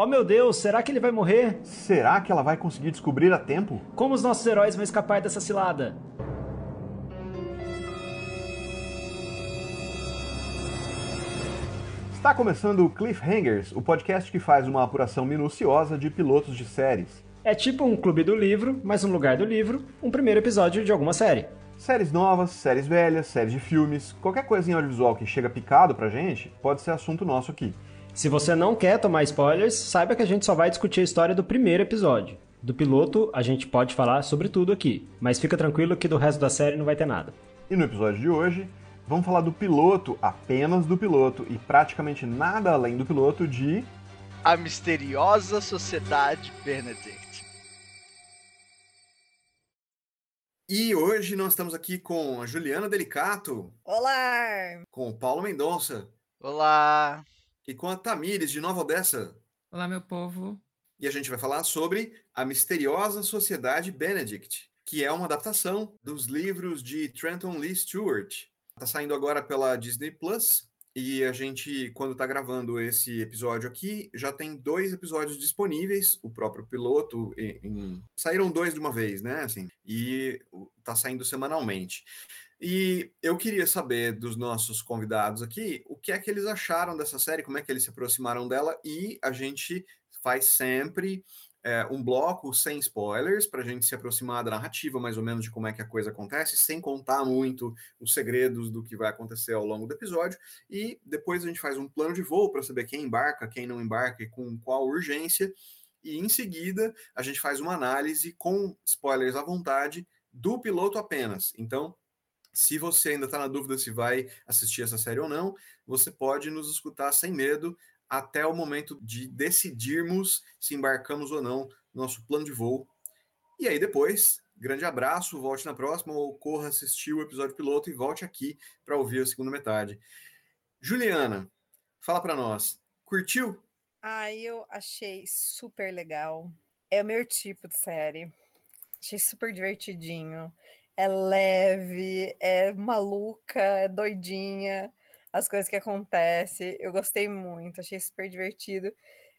Oh meu Deus, será que ele vai morrer? Será que ela vai conseguir descobrir a tempo? Como os nossos heróis vão escapar dessa cilada? Está começando o Cliffhangers, o podcast que faz uma apuração minuciosa de pilotos de séries. É tipo um clube do livro, mas no lugar do livro, um primeiro episódio de alguma série. Séries novas, séries velhas, séries de filmes, qualquer coisa em audiovisual que chega picado pra gente, pode ser assunto nosso aqui. Se você não quer tomar spoilers, saiba que a gente só vai discutir a história do primeiro episódio. Do piloto, a gente pode falar sobre tudo aqui, mas fica tranquilo que do resto da série não vai ter nada. E no episódio de hoje, vamos falar do piloto, apenas do piloto, e praticamente nada além do piloto de. A Misteriosa Sociedade Benedict. E hoje nós estamos aqui com a Juliana Delicato, Olá! com o Paulo Mendonça Olá! E com a Tamires de Nova Odessa. Olá, meu povo. E a gente vai falar sobre A Misteriosa Sociedade Benedict, que é uma adaptação dos livros de Trenton Lee Stewart. Está saindo agora pela Disney Plus. E a gente, quando está gravando esse episódio aqui, já tem dois episódios disponíveis. O próprio piloto em- saíram dois de uma vez, né? Assim, e está saindo semanalmente. E eu queria saber dos nossos convidados aqui o que é que eles acharam dessa série, como é que eles se aproximaram dela, e a gente faz sempre é, um bloco sem spoilers, para a gente se aproximar da narrativa, mais ou menos, de como é que a coisa acontece, sem contar muito os segredos do que vai acontecer ao longo do episódio. E depois a gente faz um plano de voo para saber quem embarca, quem não embarca e com qual urgência. E em seguida a gente faz uma análise com spoilers à vontade do piloto apenas. Então, se você ainda está na dúvida se vai assistir essa série ou não, você pode nos escutar sem medo até o momento de decidirmos se embarcamos ou não no nosso plano de voo. E aí depois, grande abraço, volte na próxima ou corra assistir o episódio piloto e volte aqui para ouvir a segunda metade. Juliana, fala para nós, curtiu? Ah, eu achei super legal. É o meu tipo de série. Achei super divertidinho. É leve, é maluca, é doidinha. As coisas que acontecem. Eu gostei muito, achei super divertido.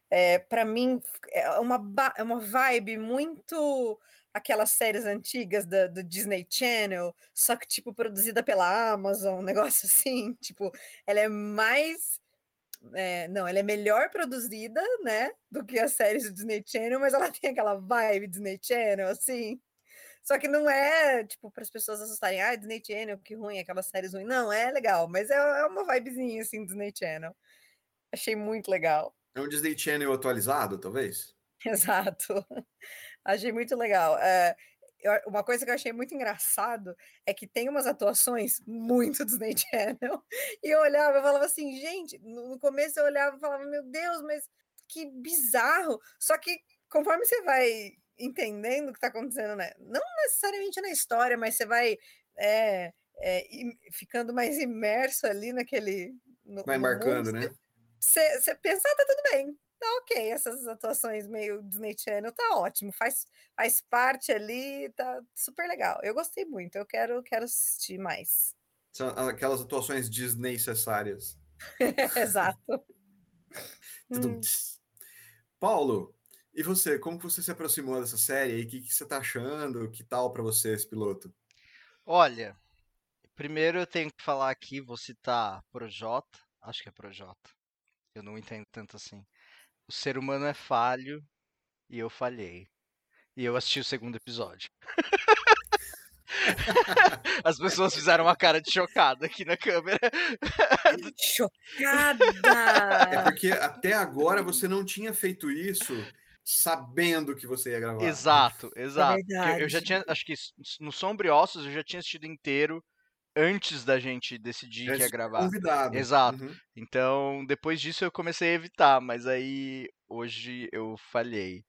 É, para mim, é uma, é uma vibe muito aquelas séries antigas do Disney Channel, só que, tipo, produzida pela Amazon, um negócio assim. Tipo, ela é mais é, não, ela é melhor produzida, né, do que as séries do Disney Channel, mas ela tem aquela vibe Disney Channel, assim. Só que não é, tipo, para as pessoas assustarem, ah, Disney Channel, que ruim, aquelas séries ruins. Não, é legal, mas é, é uma vibezinha, assim, Disney Channel. Achei muito legal. É um Disney Channel atualizado, talvez? Exato. Achei muito legal. Eu- uma coisa que eu achei muito engraçado é que tem umas atuações muito Disney Channel. E eu olhava e falava assim, gente, no no começo eu olhava e falava, meu Deus, mas que bizarro. Só que conforme você vai entendendo o que está acontecendo, né? Não necessariamente na história, mas você vai é, é, ficando mais imerso ali naquele. no- Vai no embarcando, mundo, né? você você pensa, ah, tá tudo bem. Tá ok, essas atuações meio Disney Channel tá ótimo, faz, faz parte ali, tá super legal. Eu gostei muito, eu quero, quero assistir mais. São aquelas atuações desnecessárias. Exato. Hum. Paulo, e você, como que você se aproximou dessa série aí? O que, que você tá achando? Que tal para você esse piloto? Olha, primeiro eu tenho que falar aqui, vou citar Projota, acho que é Projota. Eu não entendo tanto assim. O ser humano é falho e eu falhei. E eu assisti o segundo episódio. As pessoas fizeram uma cara de chocada aqui na câmera. É Chocada! porque até agora você não tinha feito isso sabendo que você ia gravar. Exato, exato. Porque Eu, já tinha, acho que no Sombriossos eu já tinha assistido inteiro antes da gente decidir que ia gravar. Convidado. Exato. Uhum. Então, depois disso eu comecei a evitar, mas aí hoje eu falhei.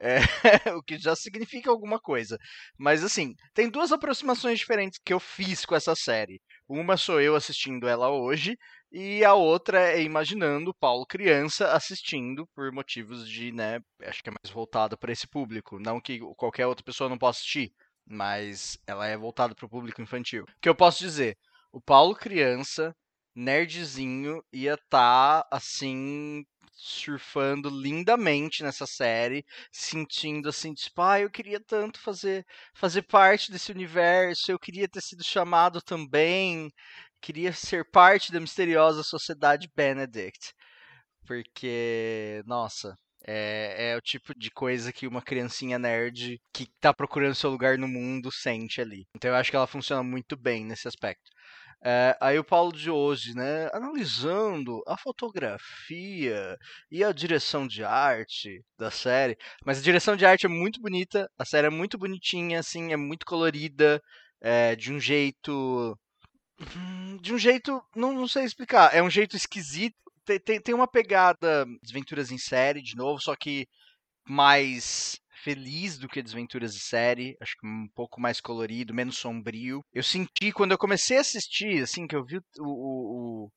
É, o que já significa alguma coisa. Mas assim, tem duas aproximações diferentes que eu fiz com essa série. Uma sou eu assistindo ela hoje, e a outra é imaginando Paulo criança assistindo por motivos de, né, acho que é mais voltado para esse público, não que qualquer outra pessoa não possa assistir, mas ela é voltada para o público infantil. O que eu posso dizer? O Paulo criança, nerdzinho, ia estar assim surfando lindamente nessa série, sentindo assim, tipo, ah, eu queria tanto fazer fazer parte desse universo, eu queria ter sido chamado também, queria ser parte da misteriosa sociedade Benedict. Porque, nossa, é, é, o tipo de coisa que uma criancinha nerd que tá procurando seu lugar no mundo sente ali. Então eu acho que ela funciona muito bem nesse aspecto. É, aí o Paulo de hoje, né, analisando a fotografia e a direção de arte da série, mas a direção de arte é muito bonita, a série é muito bonitinha, assim, é muito colorida, é, de um jeito, de um jeito, não, não sei explicar, é um jeito esquisito, tem, tem, tem uma pegada Desventuras em série, de novo, só que mais feliz do que Desventuras de série, acho que um pouco mais colorido, menos sombrio. Eu senti quando eu comecei a assistir, assim, que eu vi o, o, o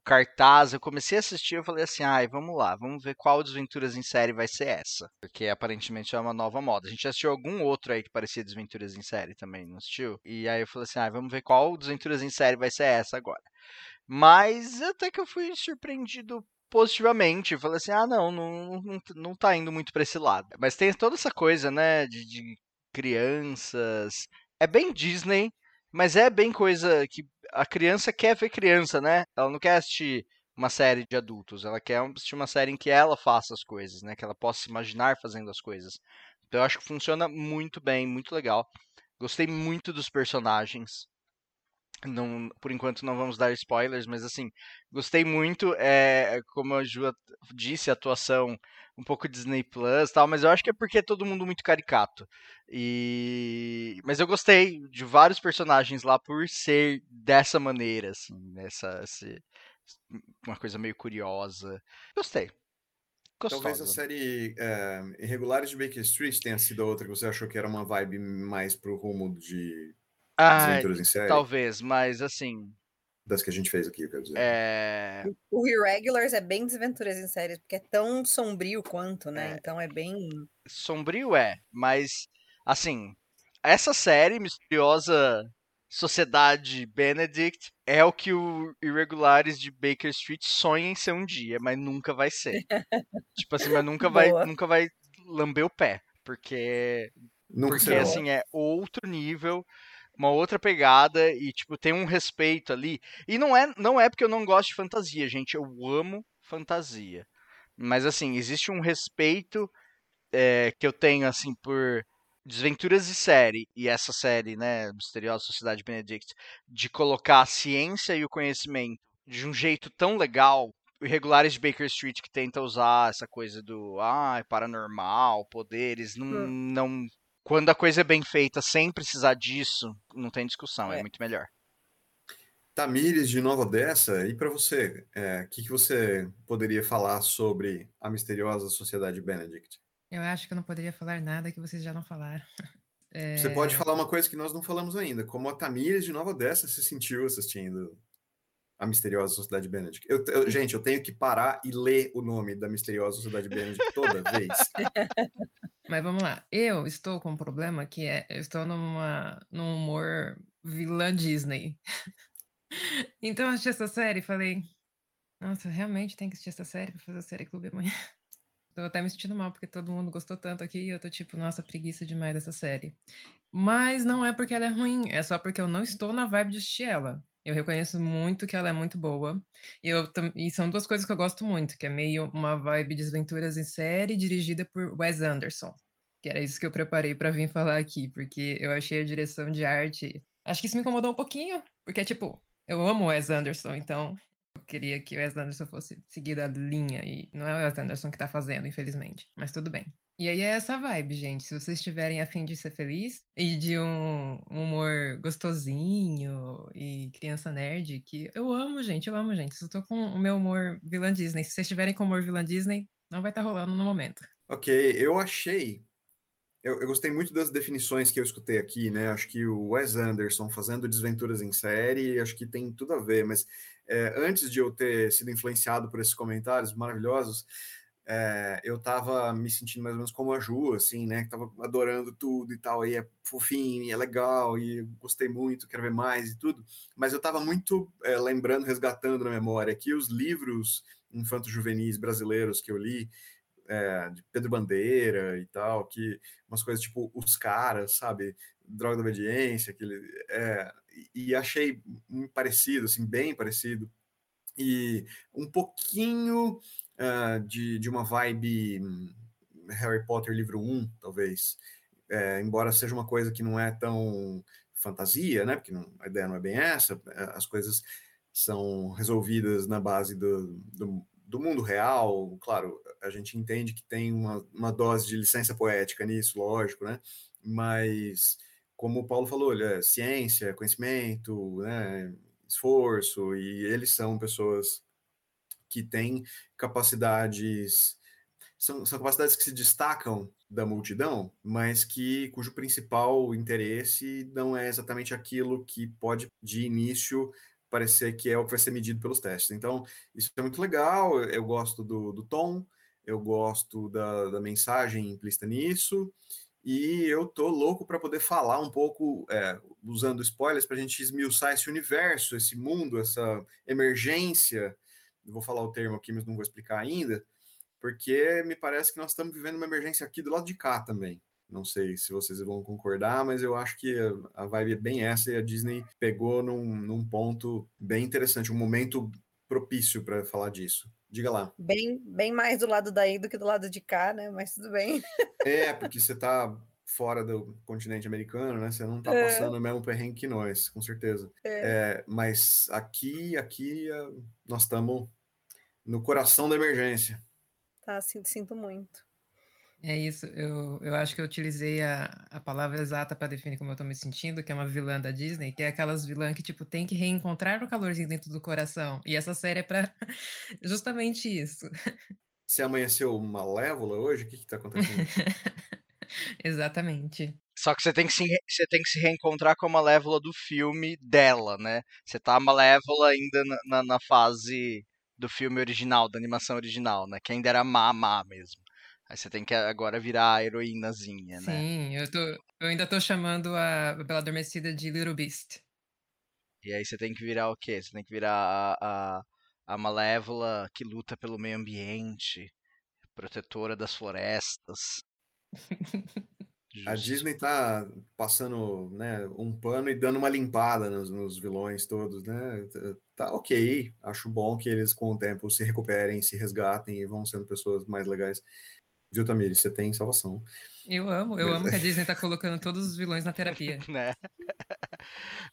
cartaz, eu comecei a assistir, eu falei assim, ai, vamos lá, vamos ver qual Desventuras em série vai ser essa, porque aparentemente é uma nova moda. A gente assistiu algum outro aí que parecia Desventuras em série também, não assistiu? E aí eu falei assim, ai, vamos ver qual Desventuras em série vai ser essa agora. Mas até que eu fui surpreendido positivamente. Falei assim, ah, não, não, não, não tá indo muito pra esse lado. Mas tem toda essa coisa, né, de, de crianças. É bem Disney, mas é bem coisa que a criança quer ver criança, né? Ela não quer assistir uma série de adultos, ela quer assistir uma série em que ela faça as coisas, né? Que ela possa se imaginar fazendo as coisas. Então eu acho que funciona muito bem, muito legal. Gostei muito dos personagens. Não, por enquanto não vamos dar spoilers, mas assim, gostei muito. É, como a Ju disse, a atuação um pouco Disney Plus tal, mas eu acho que é porque é todo mundo muito caricato. E mas eu gostei de vários personagens lá por ser dessa maneira, assim, nessa esse, uma coisa meio curiosa. Gostei. Gostosa. Talvez a série é, Irregulares de Baker Street tenha sido outra que você achou que era uma vibe mais pro rumo de ah, em série. Talvez, mas assim. Das que a gente fez aqui, quer dizer. É... O Irregulars é bem desventuras em série, porque é tão sombrio quanto, né? É... Então é bem. Sombrio é, mas assim, essa série misteriosa Sociedade Benedict é o que o Irregulares de Baker Street sonha em ser um dia, mas nunca vai ser. tipo assim, mas nunca vai, nunca vai lamber o pé, porque nunca porque será. assim é outro nível uma outra pegada e tipo tem um respeito ali. E não é não é porque eu não gosto de fantasia, gente, eu amo fantasia. Mas assim, existe um respeito é, que eu tenho assim por desventuras de série e essa série, né, Misteriosa Sociedade Benedict, de colocar a ciência e o conhecimento de um jeito tão legal irregulares de Baker Street que tenta usar essa coisa do ah, paranormal, poderes, não, hum. não quando a coisa é bem feita sem precisar disso, não tem discussão, é, é muito melhor. Tamires, de Nova Odessa, e para você, o é, que, que você poderia falar sobre a misteriosa Sociedade Benedict? Eu acho que eu não poderia falar nada que vocês já não falaram. É... Você pode falar uma coisa que nós não falamos ainda, como a Tamires de Nova Odessa se sentiu assistindo a Misteriosa Sociedade Benedict. Eu, eu, gente, eu tenho que parar e ler o nome da Misteriosa Sociedade Benedict toda vez. Mas vamos lá. Eu estou com um problema que é, eu estou numa, num humor vilã Disney. então eu assisti essa série e falei, nossa, realmente tem que assistir essa série para fazer a série Clube amanhã. Tô até me sentindo mal, porque todo mundo gostou tanto aqui e eu tô tipo, nossa, preguiça demais dessa série. Mas não é porque ela é ruim, é só porque eu não estou na vibe de assistir ela. Eu reconheço muito que ela é muito boa. E, eu, e são duas coisas que eu gosto muito, que é meio uma vibe de aventuras em série dirigida por Wes Anderson. Que era isso que eu preparei para vir falar aqui, porque eu achei a direção de arte. Acho que isso me incomodou um pouquinho, porque, tipo, eu amo Wes Anderson, então eu queria que o Wes Anderson fosse seguir a linha, e não é o Wes Anderson que tá fazendo, infelizmente. Mas tudo bem. E aí é essa vibe, gente. Se vocês estiverem afim de ser feliz e de um humor gostosinho e criança nerd, que eu amo, gente, eu amo, gente. Eu tô com o meu humor vilã Disney. Se vocês estiverem com humor vilã Disney, não vai estar tá rolando no momento. Ok, eu achei. Eu, eu, gostei muito das definições que eu escutei aqui, né? Acho que o Wes Anderson fazendo desventuras em série, acho que tem tudo a ver, mas é, antes de eu ter sido influenciado por esses comentários maravilhosos, é, eu tava me sentindo mais ou menos como a Ju, assim, né? Que tava adorando tudo e tal, e é fofinho, e é legal, e gostei muito, quero ver mais e tudo. Mas eu tava muito é, lembrando, resgatando na memória que os livros infanto-juvenis brasileiros que eu li, é, de Pedro Bandeira e tal, que umas coisas tipo Os Caras, sabe? Droga da Obediência, aquele, é, e achei parecido, assim, bem parecido. E um pouquinho uh, de, de uma vibe hum, Harry Potter livro 1, talvez. É, embora seja uma coisa que não é tão fantasia, né? Porque não, a ideia não é bem essa, é, as coisas são resolvidas na base do, do, do mundo real. Claro, a gente entende que tem uma, uma dose de licença poética nisso, lógico, né? Mas, como o Paulo falou, é ciência, conhecimento, né? esforço, e eles são pessoas que têm capacidades são, são capacidades que se destacam da multidão, mas que cujo principal interesse não é exatamente aquilo que pode de início parecer que é o que vai ser medido pelos testes. Então, isso é muito legal, eu gosto do, do tom, eu gosto da, da mensagem implícita nisso, e eu tô louco para poder falar um pouco, é, usando spoilers, para a gente esmiuçar esse universo, esse mundo, essa emergência. Eu vou falar o termo aqui, mas não vou explicar ainda porque me parece que nós estamos vivendo uma emergência aqui do lado de cá também. Não sei se vocês vão concordar, mas eu acho que a vibe é bem essa e a Disney pegou num, num ponto bem interessante, um momento propício para falar disso. Diga lá. Bem, bem mais do lado daí do que do lado de cá, né? Mas tudo bem. É, porque você está fora do continente americano, né? Você não está é. passando o mesmo perrengue que nós, com certeza. É. É, mas aqui, aqui, nós estamos no coração da emergência tá? Sinto, sinto muito. É isso, eu, eu acho que eu utilizei a, a palavra exata para definir como eu tô me sentindo, que é uma vilã da Disney, que é aquelas vilãs que, tipo, tem que reencontrar o calorzinho dentro do coração. E essa série é para justamente isso. Você amanheceu malévola hoje? O que que tá acontecendo? Exatamente. Só que você tem que, se, você tem que se reencontrar com a Malévola do filme dela, né? Você tá Malévola ainda na, na, na fase do filme original, da animação original, né? Que ainda era má, má mesmo. Aí você tem que agora virar a heroínazinha, né? Sim, eu, tô, eu ainda tô chamando a Bela Adormecida de Little Beast. E aí você tem que virar o quê? Você tem que virar a, a, a Malévola que luta pelo meio ambiente, protetora das florestas. A Disney tá passando né, um pano e dando uma limpada nos, nos, vilões todos, né? Tá ok, acho bom que eles com o tempo se recuperem, se resgatem e vão sendo pessoas mais legais. Viu, Tamir? Você tem salvação. Eu amo, eu amo que a Disney tá colocando todos os vilões na terapia. né?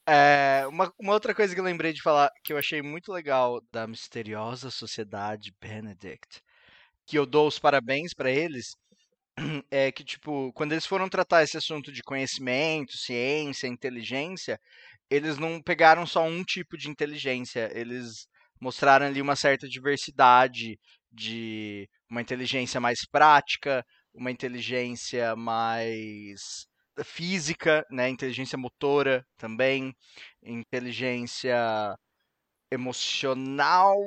É, uma, uma outra coisa que eu lembrei de falar que eu achei muito legal da misteriosa sociedade Benedict, que eu dou os parabéns para eles, é que, tipo, quando eles foram tratar esse assunto de conhecimento, ciência, inteligência, eles não pegaram só um tipo de inteligência, eles mostraram ali uma certa diversidade de uma inteligência mais prática, uma inteligência mais física, né, inteligência motora também, inteligência emocional,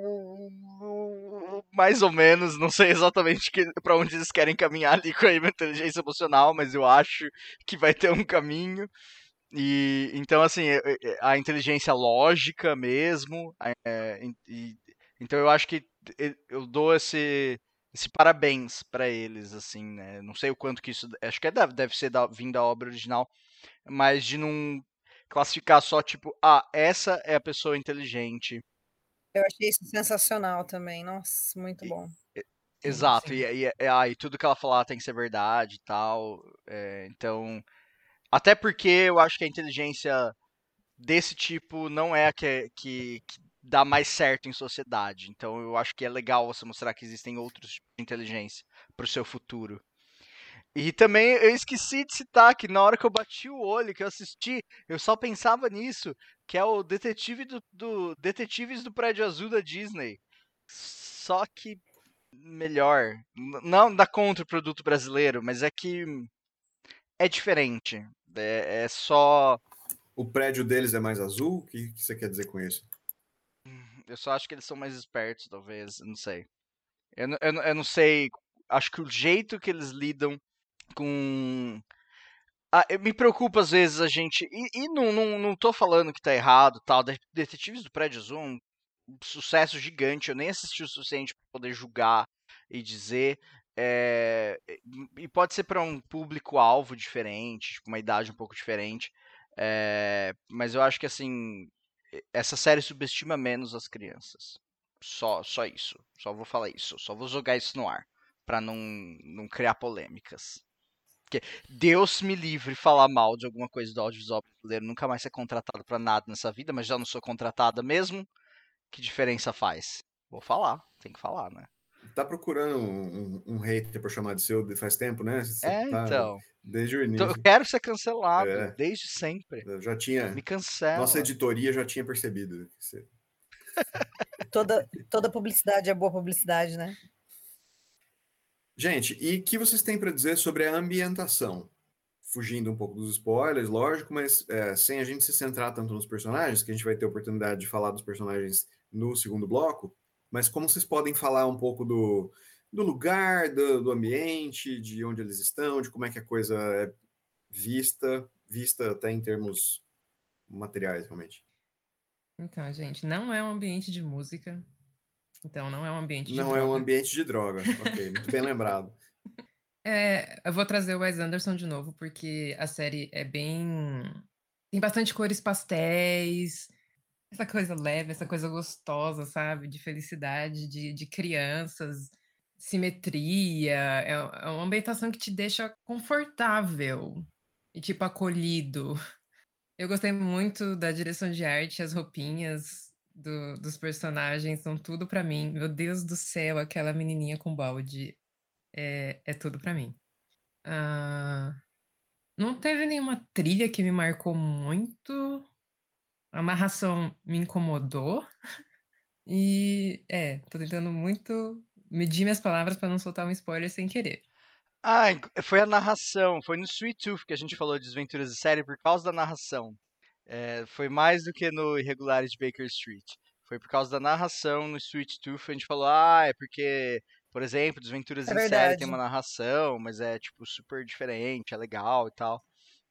mais ou menos. Não sei exatamente para onde eles querem caminhar ali com a inteligência emocional, mas eu acho que vai ter um caminho. E então assim, a inteligência lógica mesmo. É, e, então eu acho que eu dou esse esse parabéns para eles assim, né? Não sei o quanto que isso, acho que deve, deve ser da, vindo da obra original, mas de não classificar só tipo, ah, essa é a pessoa inteligente. Eu achei isso sensacional também. Nossa, muito bom. E, exato, sim. e, e, ah, e tudo que ela falar tem que ser verdade e tal. É, então. Até porque eu acho que a inteligência desse tipo não é a que, que, que dá mais certo em sociedade. Então eu acho que é legal você mostrar que existem outros tipos de inteligência para o seu futuro. E também eu esqueci de citar que na hora que eu bati o olho, que eu assisti, eu só pensava nisso, que é o detetive do, do Detetives do Prédio Azul da Disney. Só que melhor. Não dá contra o produto brasileiro, mas é que é diferente. É, é só. O prédio deles é mais azul? O que, que você quer dizer com isso? Eu só acho que eles são mais espertos, talvez. Não sei. Eu, eu, eu não sei. Acho que o jeito que eles lidam com. Ah, me preocupa às vezes a gente. E, e não, não, não tô falando que tá errado tal. Detetives do Prédio Zoom sucesso gigante. Eu nem assisti o suficiente para poder julgar e dizer. É, e pode ser para um público-alvo diferente, tipo, uma idade um pouco diferente. É, mas eu acho que assim, essa série subestima menos as crianças. Só, só isso. Só vou falar isso. Só vou jogar isso no ar. Pra não, não criar polêmicas. Porque Deus me livre falar mal de alguma coisa do audiovisual brasileiro. Nunca mais ser contratado para nada nessa vida, mas já não sou contratada mesmo. Que diferença faz? Vou falar, tem que falar, né? Tá procurando um, um, um hater pra chamar de seu faz tempo, né? Você é, tá então. Desde o início. Eu quero ser cancelado, é. desde sempre. Eu já tinha. Me cancela. Nossa editoria já tinha percebido. toda, toda publicidade é boa publicidade, né? Gente, e o que vocês têm para dizer sobre a ambientação? Fugindo um pouco dos spoilers, lógico, mas é, sem a gente se centrar tanto nos personagens, que a gente vai ter oportunidade de falar dos personagens no segundo bloco, mas como vocês podem falar um pouco do, do lugar, do, do ambiente, de onde eles estão, de como é que a coisa é vista, vista até em termos materiais, realmente. Então, gente, não é um ambiente de música, então não é um ambiente de Não droga. é um ambiente de droga. ok, muito bem lembrado. É, eu vou trazer o Wes Anderson de novo, porque a série é bem. Tem bastante cores pastéis, essa coisa leve, essa coisa gostosa, sabe? De felicidade, de, de crianças, simetria. É, é uma ambientação que te deixa confortável e, tipo, acolhido. Eu gostei muito da direção de arte, as roupinhas, do, dos personagens são tudo para mim. Meu Deus do céu, aquela menininha com balde é, é tudo para mim. Uh, não teve nenhuma trilha que me marcou muito. A amarração me incomodou. E é, tô tentando muito medir minhas palavras para não soltar um spoiler sem querer. Ah, foi a narração. Foi no Sweet Tooth que a gente falou de desventuras de série por causa da narração. É, foi mais do que no Irregulares de Baker Street. Foi por causa da narração no Sweet Tooth, a gente falou, ah, é porque, por exemplo, Desventuras É em Série verdade. tem uma narração, mas é, tipo, super diferente, é legal e tal.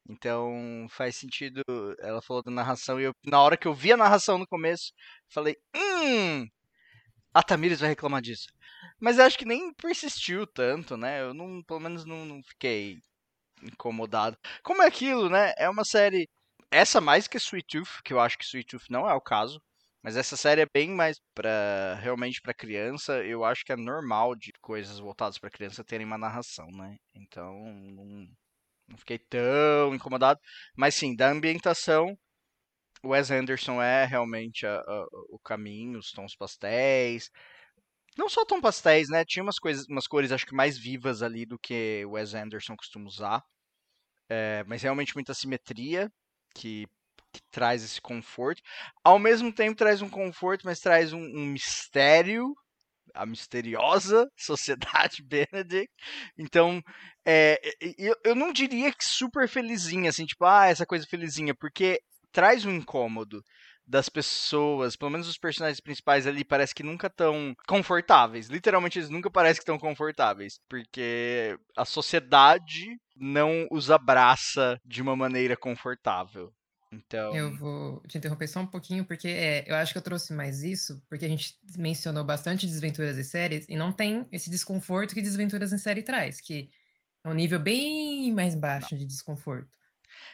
Então, faz sentido. Ela falou da narração e eu, na hora que eu vi a narração no começo, falei, hum, a Tamires vai reclamar disso. Mas eu acho que nem persistiu tanto, né? Eu não, pelo menos não, não fiquei incomodado. Como é aquilo, né? É uma série essa mais que Sweet Tooth, que eu acho que Sweet Tooth não é o caso. Mas essa série é bem mais para realmente para criança. Eu acho que é normal de coisas voltadas para criança terem uma narração, né? Então não, não fiquei tão incomodado. Mas sim, da ambientação, Wes Anderson é realmente a, a, o caminho, os tons pastéis. Não só tons pastéis, né? Tinha umas coisas, umas cores acho que mais vivas ali do que o Wes Anderson costuma usar. É, mas realmente muita simetria que, que, traz esse conforto. Ao mesmo tempo traz um conforto, mas traz um, um mistério, a misteriosa Sociedade Benedict. Então, é, eu, eu não diria que super felizinha, assim, tipo, ah, essa coisa felizinha, porque traz um incômodo das pessoas, pelo menos os personagens principais ali, parece que nunca estão confortáveis. Literalmente, eles nunca parecem que estão confortáveis. Porque a sociedade não os abraça de uma maneira confortável. Então. Eu vou te interromper só um pouquinho, porque é, eu acho que eu trouxe mais isso, porque a gente mencionou bastante desventuras em séries, e não tem esse desconforto que desventuras em série traz, que é um nível bem mais baixo não. de desconforto.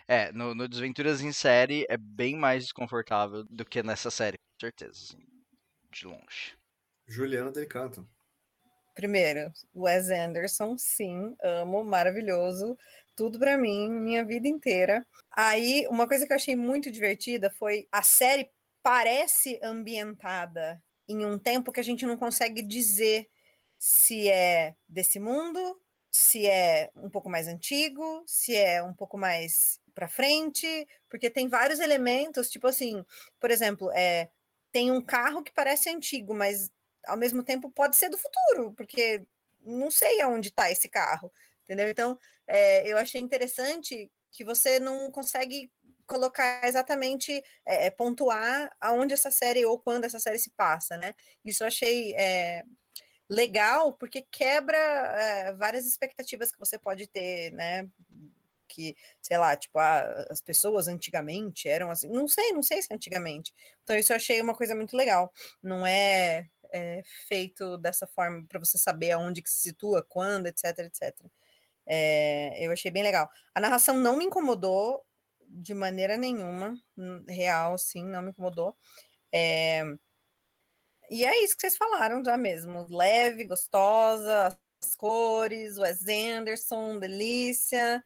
É, no, no Desventuras em série é bem mais desconfortável do que nessa série, com certeza. Assim, de longe. Juliana Del Canto. Primeiro, Wes Anderson, sim, amo, maravilhoso, tudo para mim, minha vida inteira. Aí, uma coisa que eu achei muito divertida foi a série parece ambientada em um tempo que a gente não consegue dizer se é desse mundo, se é um pouco mais antigo, se é um pouco mais para frente, porque tem vários elementos, tipo assim, por exemplo, é, tem um carro que parece antigo, mas ao mesmo tempo pode ser do futuro, porque não sei aonde está esse carro, entendeu? Então, é, eu achei interessante que você não consegue colocar exatamente, é, pontuar aonde essa série ou quando essa série se passa, né? Isso eu achei é, legal, porque quebra várias expectativas que você pode ter, né? Que, sei lá, tipo, as pessoas antigamente eram assim. Não sei, não sei se antigamente. Então, isso eu achei uma coisa muito legal. Não é, é feito dessa forma para você saber aonde que se situa, quando, etc, etc. É, eu achei bem legal. A narração não me incomodou de maneira nenhuma, real, sim, não me incomodou. É, e é isso que vocês falaram já mesmo. Leve, gostosa, as cores, Wes Anderson, delícia.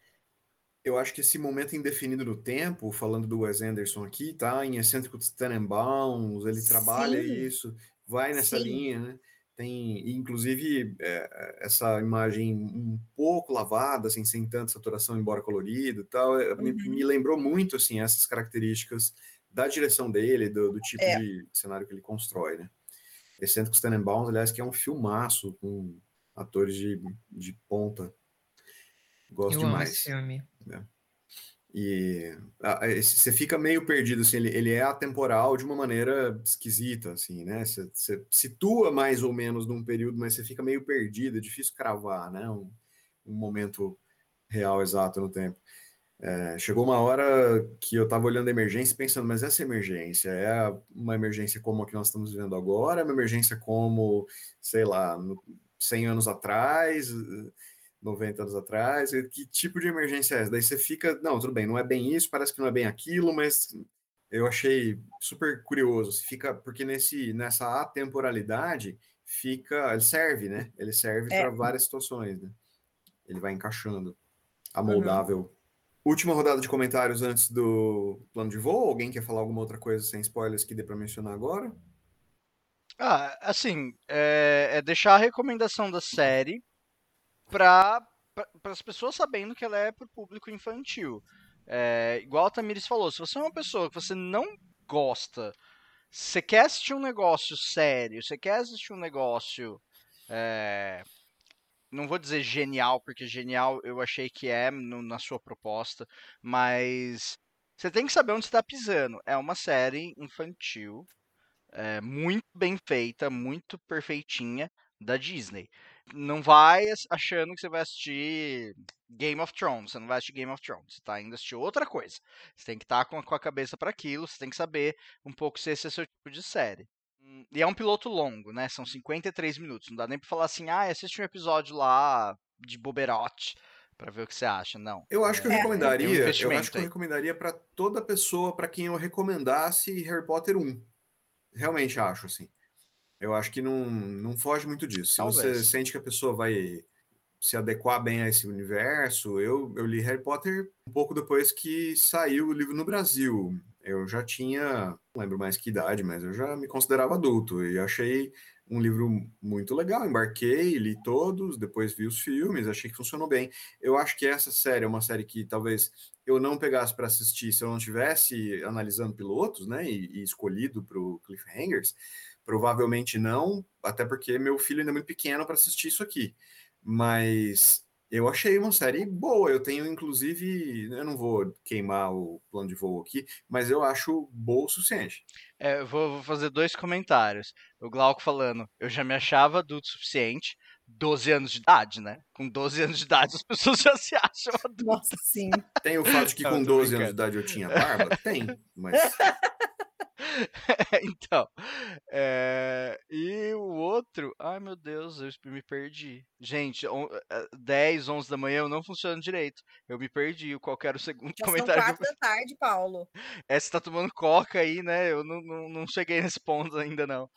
Eu acho que esse momento indefinido no tempo, falando do Wes Anderson aqui, tá? Em Excêntricos Tenenbaums, ele trabalha Sim. isso, vai nessa Sim. linha, né? Tem, inclusive, é, essa imagem um pouco lavada, assim, sem tanta saturação, embora colorido e tal, uhum. me, me, lembrou muito, assim, essas características da direção dele, do, do tipo é. de cenário que ele constrói, né? Excêntricos Tenenbaums, aliás, que é um filmaço com atores de, de ponta. Gosto Eu demais. Amo esse filme. É. E a, você fica meio perdido, assim, ele, ele é atemporal de uma maneira esquisita, assim, né? Você, você situa mais ou menos num período, mas você fica meio perdido, é difícil cravar, né? Um, um momento real, exato no tempo. É, chegou uma hora que eu estava olhando a emergência pensando, mas essa emergência é uma emergência como a que nós estamos vivendo agora? É uma emergência como, sei lá, 100 anos atrás, 90 anos atrás? Que tipo de emergência é essa? Daí você fica, não, tudo bem, não é bem isso, parece que não é bem aquilo, mas eu achei super curioso. Fica, porque nesse, nessa atemporalidade fica, ele serve, né? Ele serve é. para várias situações, né? Ele vai encaixando, amoldável. Uhum. Última rodada de comentários antes do plano de voo. Alguém quer falar alguma outra coisa sem spoilers que dê para mencionar agora? Ah, assim, é, é deixar a recomendação da série para as pessoas sabendo que ela é para o público infantil. É, igual a Tamires falou, se você é uma pessoa que você não gosta, você quer assistir um negócio sério, você quer assistir um negócio é, não vou dizer genial, porque genial eu achei que é no, na sua proposta, mas você tem que saber onde está pisando. É uma série infantil, é, muito bem feita, muito perfeitinha da Disney. Não vai achando que você vai assistir Game of Thrones. Você não vai assistir Game of Thrones. Você tá indo assistir outra coisa. Você tem que estar tá com, com a cabeça para aquilo. Você tem que saber um pouco se esse é o seu tipo de série. E é um piloto longo, né? São 53 minutos. Não dá nem pra falar assim, ah, assiste um episódio lá de Boberote para ver o que você acha. Não. Eu acho que eu é, recomendaria, um eu acho que eu recomendaria para toda pessoa para quem eu recomendasse Harry Potter 1. Realmente acho assim. Eu acho que não, não foge muito disso. Se Talvez. você sente que a pessoa vai se adequar bem a esse universo, eu, eu li Harry Potter um pouco depois que saiu o livro no Brasil eu já tinha, não lembro mais que idade, mas eu já me considerava adulto e achei um livro muito legal. Embarquei, li todos, depois vi os filmes, achei que funcionou bem. Eu acho que essa série é uma série que talvez eu não pegasse para assistir se eu não tivesse analisando pilotos, né, e, e escolhido para o Cliffhangers. Provavelmente não, até porque meu filho ainda é muito pequeno para assistir isso aqui. Mas eu achei uma série boa. Eu tenho, inclusive, eu não vou queimar o plano de voo aqui, mas eu acho boa o suficiente. É, eu vou, vou fazer dois comentários. O Glauco falando, eu já me achava adulto o suficiente. 12 anos de idade, né? Com 12 anos de idade as pessoas já se acham adultos. Nossa, sim. Tem o fato de que com 12 anos de idade eu tinha barba? Tem, mas. então, é... e o outro, ai meu Deus, eu me perdi. Gente, on... 10, 11 da manhã eu não funciono direito. Eu me perdi. Qual era o segundo Já comentário? São 4 da tarde, Paulo. É, você tá tomando coca aí, né? Eu não, não, não cheguei nesse ponto ainda, não.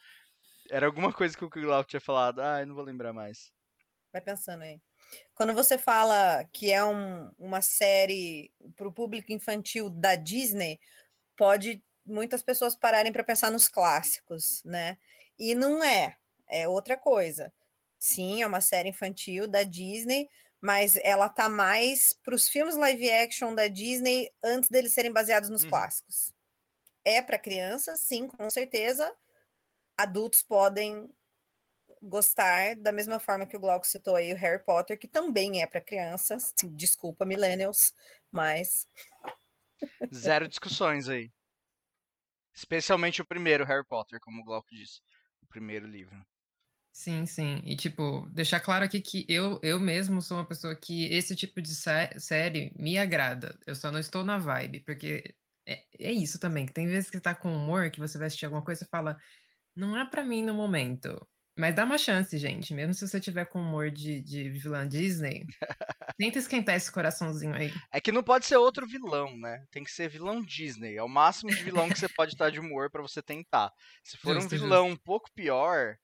Era alguma coisa que o Glauco tinha falado. Ah, eu não vou lembrar mais. Vai pensando aí. Quando você fala que é um, uma série para o público infantil da Disney, pode muitas pessoas pararem para pensar nos clássicos, né? E não é, é outra coisa. Sim, é uma série infantil da Disney, mas ela tá mais para os filmes live action da Disney antes deles serem baseados nos uhum. clássicos. É para crianças, sim, com certeza. Adultos podem gostar da mesma forma que o Glauco citou aí o Harry Potter, que também é para crianças. Desculpa, millennials, mas zero discussões aí. Especialmente o primeiro Harry Potter, como o Glauco disse. O primeiro livro. Sim, sim. E, tipo, deixar claro aqui que eu, eu mesmo sou uma pessoa que esse tipo de sé- série me agrada. Eu só não estou na vibe, porque é, é isso também, que tem vezes que tá com humor, que você vai assistir alguma coisa e fala, não é pra mim no momento. Mas dá uma chance, gente. Mesmo se você tiver com humor de, de vilã Disney, tenta esquentar esse coraçãozinho aí. É que não pode ser outro vilão, né? Tem que ser vilão Disney. É o máximo de vilão que você pode estar de humor pra você tentar. Se for um Justo, vilão um pouco pior,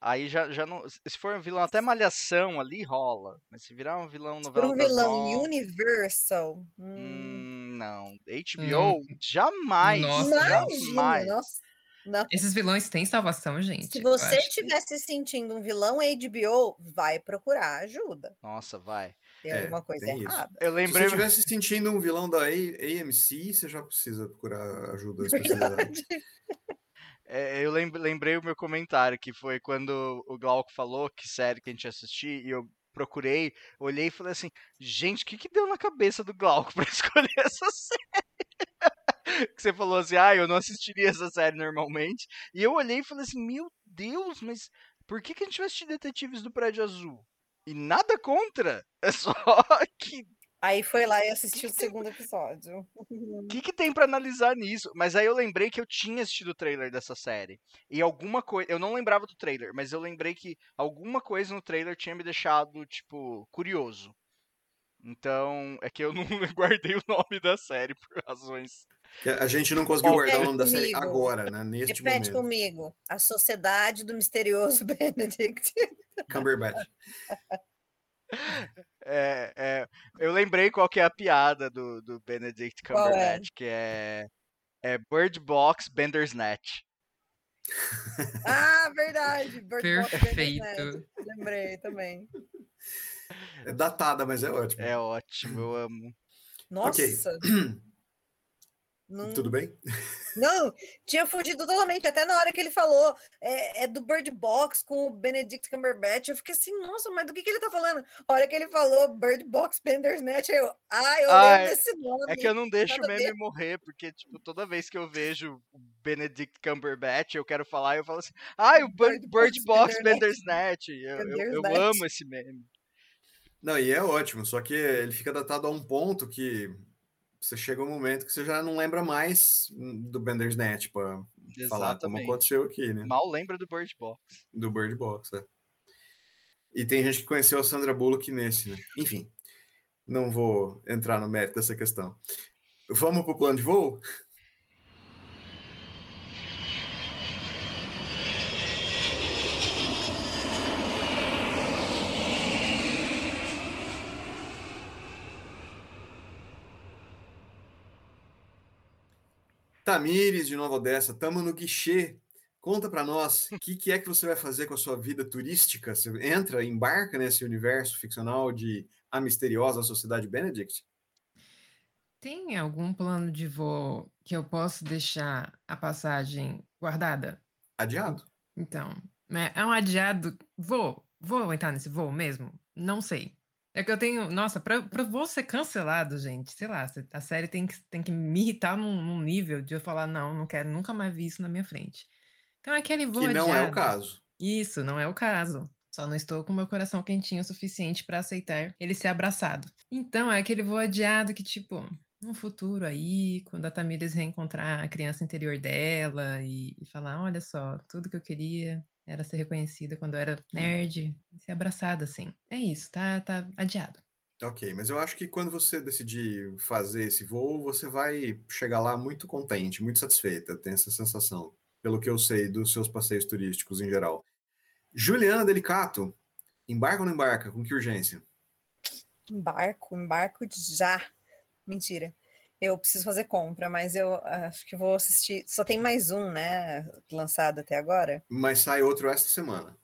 aí já, já não. Se for um vilão até malhação ali, rola. Mas se virar um vilão Se for novela um vilão Universal. hum, hum, não. HBO, jamais. Nossa, Imagina, jamais. nossa. Não. Esses vilões têm salvação, gente. Se você estiver se sentindo um vilão HBO, vai procurar ajuda. Nossa, vai. Tem É, alguma coisa isso. errada. Eu Se lembrei. você estiver se sentindo um vilão da AMC, você já precisa procurar ajuda especializada. É, eu lem- lembrei o meu comentário, que foi quando o Glauco falou que série que a gente ia assistir, e eu procurei, olhei e falei assim, gente, o que que deu na cabeça do Glauco pra escolher essa série? que você falou assim, ah, eu não assistiria essa série normalmente. E eu olhei e falei assim, meu Deus, mas por que que a gente vai assistir Detetives do Prédio Azul? E nada contra, é só que Aí foi lá e assistiu o segundo episódio. O que, que tem pra analisar nisso? Mas aí eu lembrei que eu tinha assistido o trailer dessa série. E alguma coisa. Eu não lembrava do trailer, mas eu lembrei que alguma coisa no trailer tinha me deixado, tipo, curioso. Então, é que eu não guardei o nome da série por razões. A gente não conseguiu guardar o nome da série comigo. agora, né? Neste Repete momento. comigo. A Sociedade do Misterioso Benedict. Cumberbatch. É, é, eu lembrei qual que é a piada do, do Benedict é? Cumberbatch, que é, é Bird Box Bandersnatch. Ah, verdade. Bird Box Perfeito. Bandersnatch. Lembrei também. É datada, mas é ótimo. É ótimo, eu amo. Nossa. Ok. Não, Tudo bem? não, tinha fugido totalmente. Até na hora que ele falou é, é do Bird Box com o Benedict Cumberbatch, eu fiquei assim, nossa, mas do que, que ele tá falando? A hora que ele falou Bird Box Bandersnatch, eu, ah, eu Ah, lembro desse nome. É que eu não deixo o meme morrer, porque, tipo, toda vez que eu vejo o Benedict Cumberbatch, eu quero falar, eu falo assim, ai, o Bird, Bird Bird Box Box Bandersnatch." Bandersnatch. Eu, eu, eu amo esse meme. Não, e é ótimo, só que ele fica datado a um ponto que você chega um momento que você já não lembra mais do Bandersnatch para falar como aconteceu aqui, né? Mal lembra do Bird Box. Do Bird Box, é. E tem gente que conheceu a Sandra Bullock nesse, né? Enfim, não vou entrar no mérito dessa questão. Vamos pro plano de voo? Tamires, de Nova Odessa, tamo no guichê. Conta para nós, o que, que é que você vai fazer com a sua vida turística? Você entra, embarca nesse universo ficcional de A Misteriosa Sociedade Benedict? Tem algum plano de voo que eu posso deixar a passagem guardada? Adiado. Então, né, é um adiado. Vou, vou entrar nesse voo mesmo? Não sei. É que eu tenho. Nossa, pra, pra voo ser cancelado, gente, sei lá, a série tem que, tem que me irritar num, num nível de eu falar, não, não quero nunca mais ver isso na minha frente. Então, aquele voo Que não é o adiado- caso. Isso, não é o caso. Só não estou com meu coração quentinho o suficiente para aceitar ele ser abraçado. Então, é aquele voo adiado que, tipo, no futuro aí, quando a Tamires reencontrar a criança interior dela e, e falar: olha só, tudo que eu queria era ser reconhecida quando eu era nerd, e ser abraçada assim. É isso, tá, tá adiado. Ok, mas eu acho que quando você decidir fazer esse voo, você vai chegar lá muito contente, muito satisfeita, tem essa sensação, pelo que eu sei dos seus passeios turísticos em geral. Juliana Delicato, embarca ou não embarca? Com que urgência? Embarco, embarco já. Mentira. Eu preciso fazer compra, mas eu acho que vou assistir. Só tem mais um, né? Lançado até agora. Mas sai outro esta semana.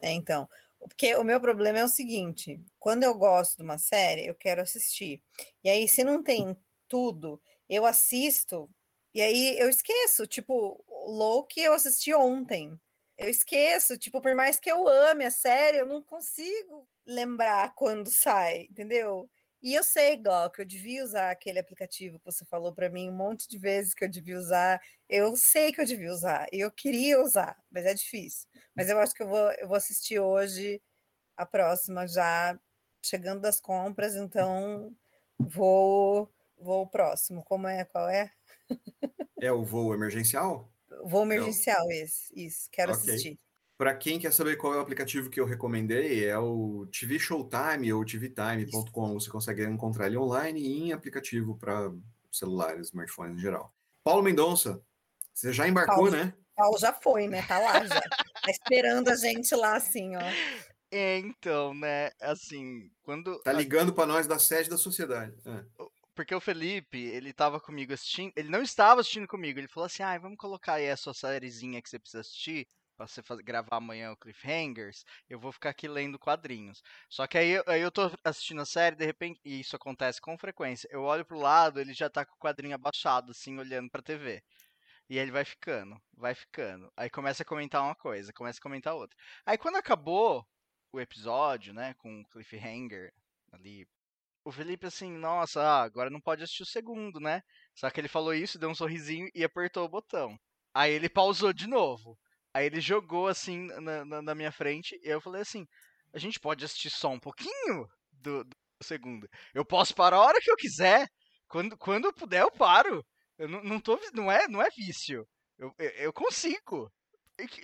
É, então. Porque o meu problema é o seguinte: quando eu gosto de uma série, eu quero assistir. E aí, se não tem tudo, eu assisto, e aí eu esqueço. Tipo, Loki eu assisti ontem. Eu esqueço, tipo, por mais que eu ame a série, eu não consigo lembrar quando sai, entendeu? E eu sei, Gó, que eu devia usar aquele aplicativo que você falou para mim um monte de vezes que eu devia usar. Eu sei que eu devia usar, e eu queria usar, mas é difícil. Mas eu acho que eu vou, eu vou assistir hoje a próxima já chegando das compras, então vou vou próximo. Como é? Qual é? É o voo emergencial? Voo emergencial, é o... esse, isso. Quero okay. assistir. Para quem quer saber qual é o aplicativo que eu recomendei, é o TV Showtime ou tvtime.com. Você consegue encontrar ele online e em aplicativo para celulares, smartphones em geral. Paulo Mendonça, você já embarcou, Paulo, né? Paulo já foi, né? Tá lá já. tá esperando a gente lá, assim, ó. É, então, né? Assim, quando. Tá ligando para nós da sede da sociedade. É. Porque o Felipe, ele tava comigo assistindo. Ele não estava assistindo comigo. Ele falou assim: ah, vamos colocar aí a sua sériezinha que você precisa assistir pra você fazer, gravar amanhã o Cliffhangers, eu vou ficar aqui lendo quadrinhos. Só que aí, aí eu tô assistindo a série, de repente, e isso acontece com frequência, eu olho pro lado, ele já tá com o quadrinho abaixado, assim, olhando pra TV. E ele vai ficando, vai ficando. Aí começa a comentar uma coisa, começa a comentar outra. Aí quando acabou o episódio, né, com o Cliffhanger ali, o Felipe assim, nossa, ah, agora não pode assistir o segundo, né? Só que ele falou isso, deu um sorrisinho e apertou o botão. Aí ele pausou de novo. Aí ele jogou assim na, na, na, minha frente e eu falei assim: a gente pode assistir só um pouquinho do, do segundo. Eu posso parar a hora que eu quiser. Quando, quando eu puder, eu paro. Eu não, não, tô, não, é, não é vício. Eu, eu, eu consigo.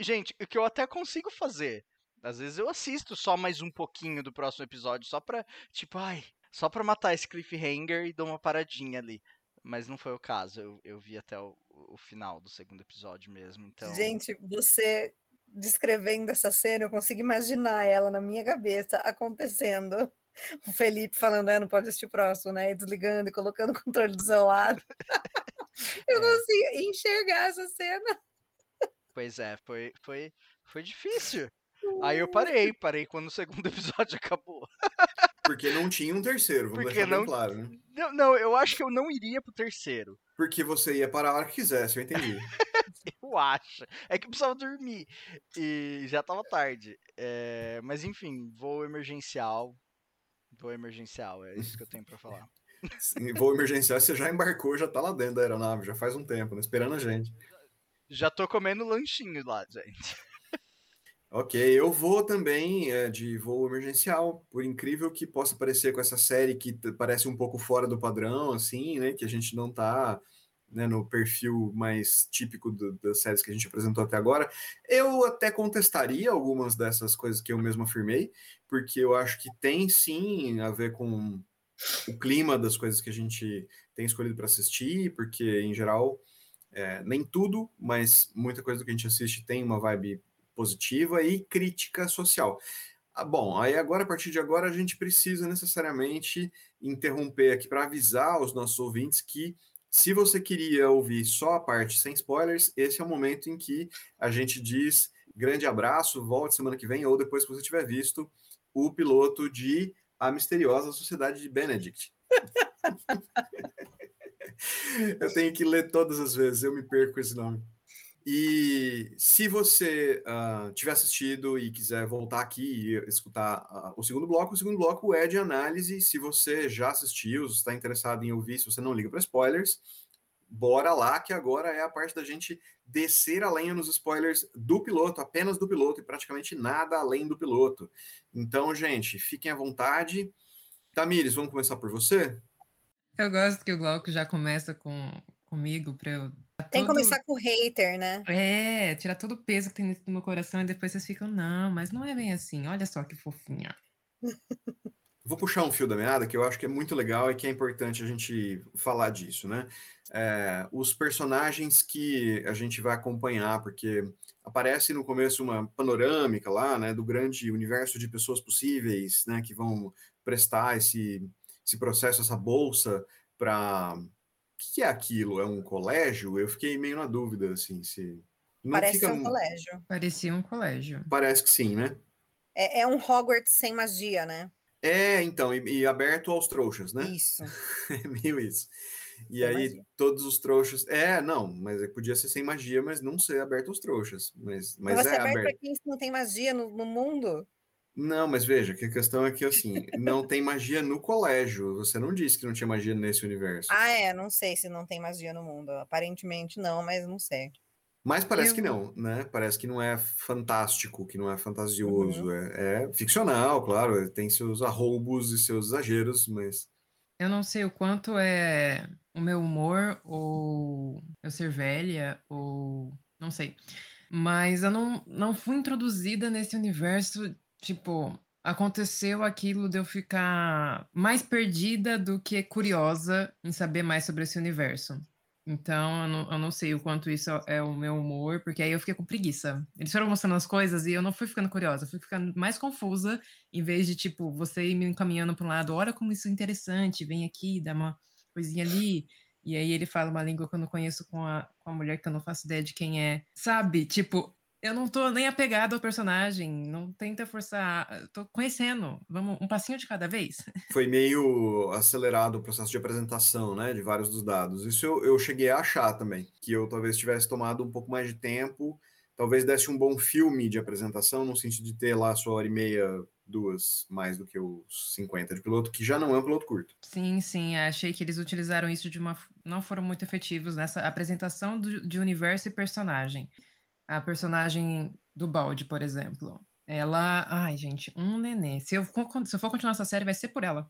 Gente, o que eu até consigo fazer. Às vezes eu assisto só mais um pouquinho do próximo episódio, só pra, tipo, ai, só pra matar esse cliffhanger e dar uma paradinha ali mas não foi o caso. Eu, eu vi até o, o final do segundo episódio mesmo. Então... Gente, você descrevendo essa cena, eu consigo imaginar ela na minha cabeça acontecendo. O Felipe falando, ah, não pode assistir o próximo, né? E desligando e colocando o controle do seu lado. eu é. consigo enxergar essa cena. Pois é, foi, foi, foi difícil. Aí eu parei, parei quando o segundo episódio acabou. Porque não tinha um terceiro, vamos Porque deixar não... claro, né? Não, não, eu acho que eu não iria pro terceiro. Porque você ia para a hora que quisesse, eu entendi. eu acho. É que eu precisava dormir. E já tava tarde. É... Mas enfim, voo emergencial. Voo emergencial, é isso que eu tenho para falar. Sim, voo emergencial, você já embarcou, já tá lá dentro da aeronave, já faz um tempo, né? Esperando a gente. Já tô comendo lanchinho lá, gente. Ok, eu vou também é, de voo emergencial, por incrível que possa parecer com essa série que parece um pouco fora do padrão, assim, né? Que a gente não tá né, no perfil mais típico do, das séries que a gente apresentou até agora. Eu até contestaria algumas dessas coisas que eu mesmo afirmei, porque eu acho que tem sim a ver com o clima das coisas que a gente tem escolhido para assistir, porque em geral. É, nem tudo, mas muita coisa do que a gente assiste tem uma vibe positiva e crítica social. Ah, bom, aí agora, a partir de agora, a gente precisa necessariamente interromper aqui para avisar os nossos ouvintes que se você queria ouvir só a parte sem spoilers, esse é o momento em que a gente diz grande abraço, volte semana que vem, ou depois que você tiver visto o piloto de A Misteriosa Sociedade de Benedict. eu tenho que ler todas as vezes, eu me perco esse nome. E se você uh, tiver assistido e quiser voltar aqui e escutar uh, o segundo bloco, o segundo bloco é de análise. Se você já assistiu, está interessado em ouvir, se você não liga para spoilers, bora lá, que agora é a parte da gente descer a lenha nos spoilers do piloto, apenas do piloto, e praticamente nada além do piloto. Então, gente, fiquem à vontade. Tamires, vamos começar por você? Eu gosto que o Glauco já começa com, comigo para eu tem que começar com o hater, né? É, tirar todo o peso que tem no meu coração e depois vocês ficam, não, mas não é bem assim, olha só que fofinha. Vou puxar um fio da meada que eu acho que é muito legal e que é importante a gente falar disso, né? É, os personagens que a gente vai acompanhar, porque aparece no começo uma panorâmica lá, né, do grande universo de pessoas possíveis, né, que vão prestar esse, esse processo, essa bolsa para que é aquilo? É um colégio? Eu fiquei meio na dúvida, assim, se. Não Parece fica... um colégio. Parecia um colégio. Parece que sim, né? É, é um Hogwarts sem magia, né? É, então, e, e aberto aos trouxas, né? Isso. é meio isso. E sem aí, magia. todos os trouxas. É, não, mas é, podia ser sem magia, mas não ser aberto aos trouxas. Mas, mas, mas é aberto, aberto. para quem não tem magia no, no mundo? Não, mas veja, que a questão é que assim, não tem magia no colégio. Você não disse que não tinha magia nesse universo. Ah, é, não sei se não tem magia no mundo. Aparentemente não, mas não sei. Mas parece que Eu- não, né? Parece que não é fantástico, que não é fantasioso. Uhum. É, é ficcional, claro, tem seus arroubos e seus exageros, mas Eu não sei o quanto é o meu humor, ou eu ser velha, ou não sei. Mas eu não, não fui introduzida nesse universo, tipo, aconteceu aquilo de eu ficar mais perdida do que curiosa em saber mais sobre esse universo. Então, eu não, eu não sei o quanto isso é o meu humor, porque aí eu fiquei com preguiça. Eles foram mostrando as coisas e eu não fui ficando curiosa, fui ficando mais confusa, em vez de, tipo, você ir me encaminhando para um lado, olha como isso é interessante, vem aqui, dá uma coisinha ali. E aí ele fala uma língua que eu não conheço com a, com a mulher que eu não faço ideia de quem é. Sabe? Tipo, eu não tô nem apegado ao personagem, não tenta forçar, tô conhecendo. Vamos um passinho de cada vez. foi meio acelerado o processo de apresentação, né? De vários dos dados. Isso eu, eu cheguei a achar também, que eu talvez tivesse tomado um pouco mais de tempo, talvez desse um bom filme de apresentação, no sentido de ter lá sua hora e meia, duas, mais do que os 50 de piloto, que já não é um piloto curto. Sim, sim, achei que eles utilizaram isso de uma. Não foram muito efetivos nessa apresentação do- de universo e personagem. A personagem do balde, por exemplo. Ela. Ai, gente, um nenê. Se eu, for- se eu for continuar essa série, vai ser por ela.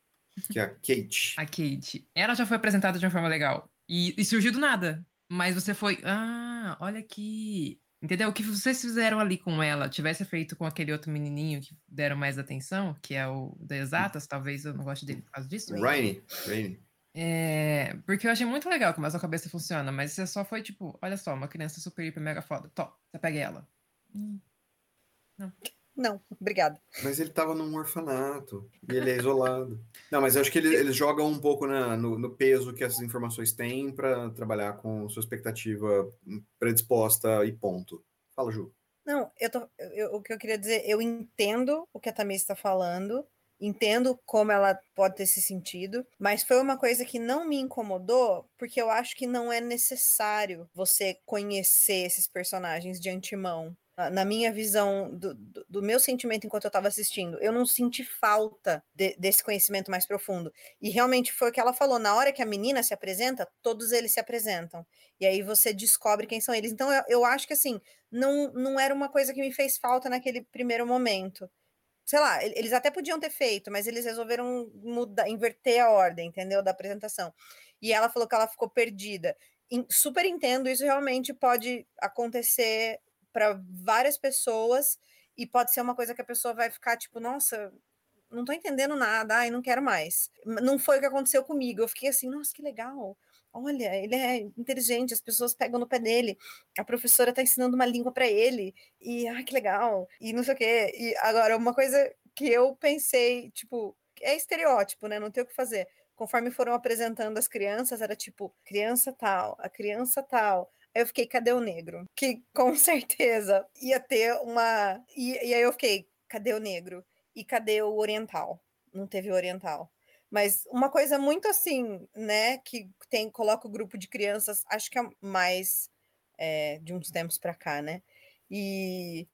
Que é a Kate. A Kate. Ela já foi apresentada de uma forma legal. E, e surgiu do nada. Mas você foi. Ah, olha aqui. Entendeu? O que vocês fizeram ali com ela, tivesse feito com aquele outro menininho que deram mais atenção, que é o da Exatas, talvez eu não goste dele por causa disso. Rainy. Rainy. É, porque eu achei muito legal como a sua cabeça funciona, mas você só foi tipo, olha só, uma criança super, hiper, mega foda. Tó, você pega ela. Hum, Não, obrigada. Mas ele tava num orfanato e ele é isolado. Não, mas eu acho que ele- eles jogam um pouco na- no, no peso que essas informações têm para trabalhar com sua expectativa predisposta e ponto. Fala, Ju. Não, eu tô, eu- eu- o que eu queria dizer, eu entendo o que a Tamires está falando, entendo como ela pode ter esse sentido, mas foi uma coisa que não me incomodou, porque eu acho que não é necessário você conhecer esses personagens de antemão. Na- minha visão, do, do- do meu sentimento enquanto eu estava assistindo, eu não senti falta de- desse conhecimento mais profundo. E realmente foi o que ela falou: na hora que a menina se apresenta, todos eles se apresentam. E aí você descobre quem são eles. Então eu, eu acho que assim não, não era uma coisa que me fez falta naquele primeiro momento. Sei lá, eles até podiam ter feito, mas eles resolveram mudar, inverter a ordem, entendeu? Da apresentação. E ela falou que ela ficou perdida. Super entendo, isso realmente pode acontecer para várias pessoas e pode ser uma coisa que a pessoa vai ficar tipo, nossa, não tô entendendo nada, ai, não quero mais. Não foi o que aconteceu comigo. Eu fiquei assim, nossa, que legal. Olha, ele é inteligente, as pessoas pegam no pé dele. A professora tá ensinando uma língua para ele. E ai, que legal. E não sei o quê. E agora uma coisa que eu pensei, tipo, é estereótipo, né? Não tem o que fazer. Conforme foram apresentando as crianças, era tipo, criança tal, a criança tal. Aí eu fiquei, cadê o negro? Que com certeza ia ter uma. E, e aí eu fiquei, cadê o negro? E cadê o oriental? Não teve oriental. Mas uma coisa muito assim, né, que tem, coloca o grupo de crianças, acho que é mais é, de uns tempos para cá, né? E.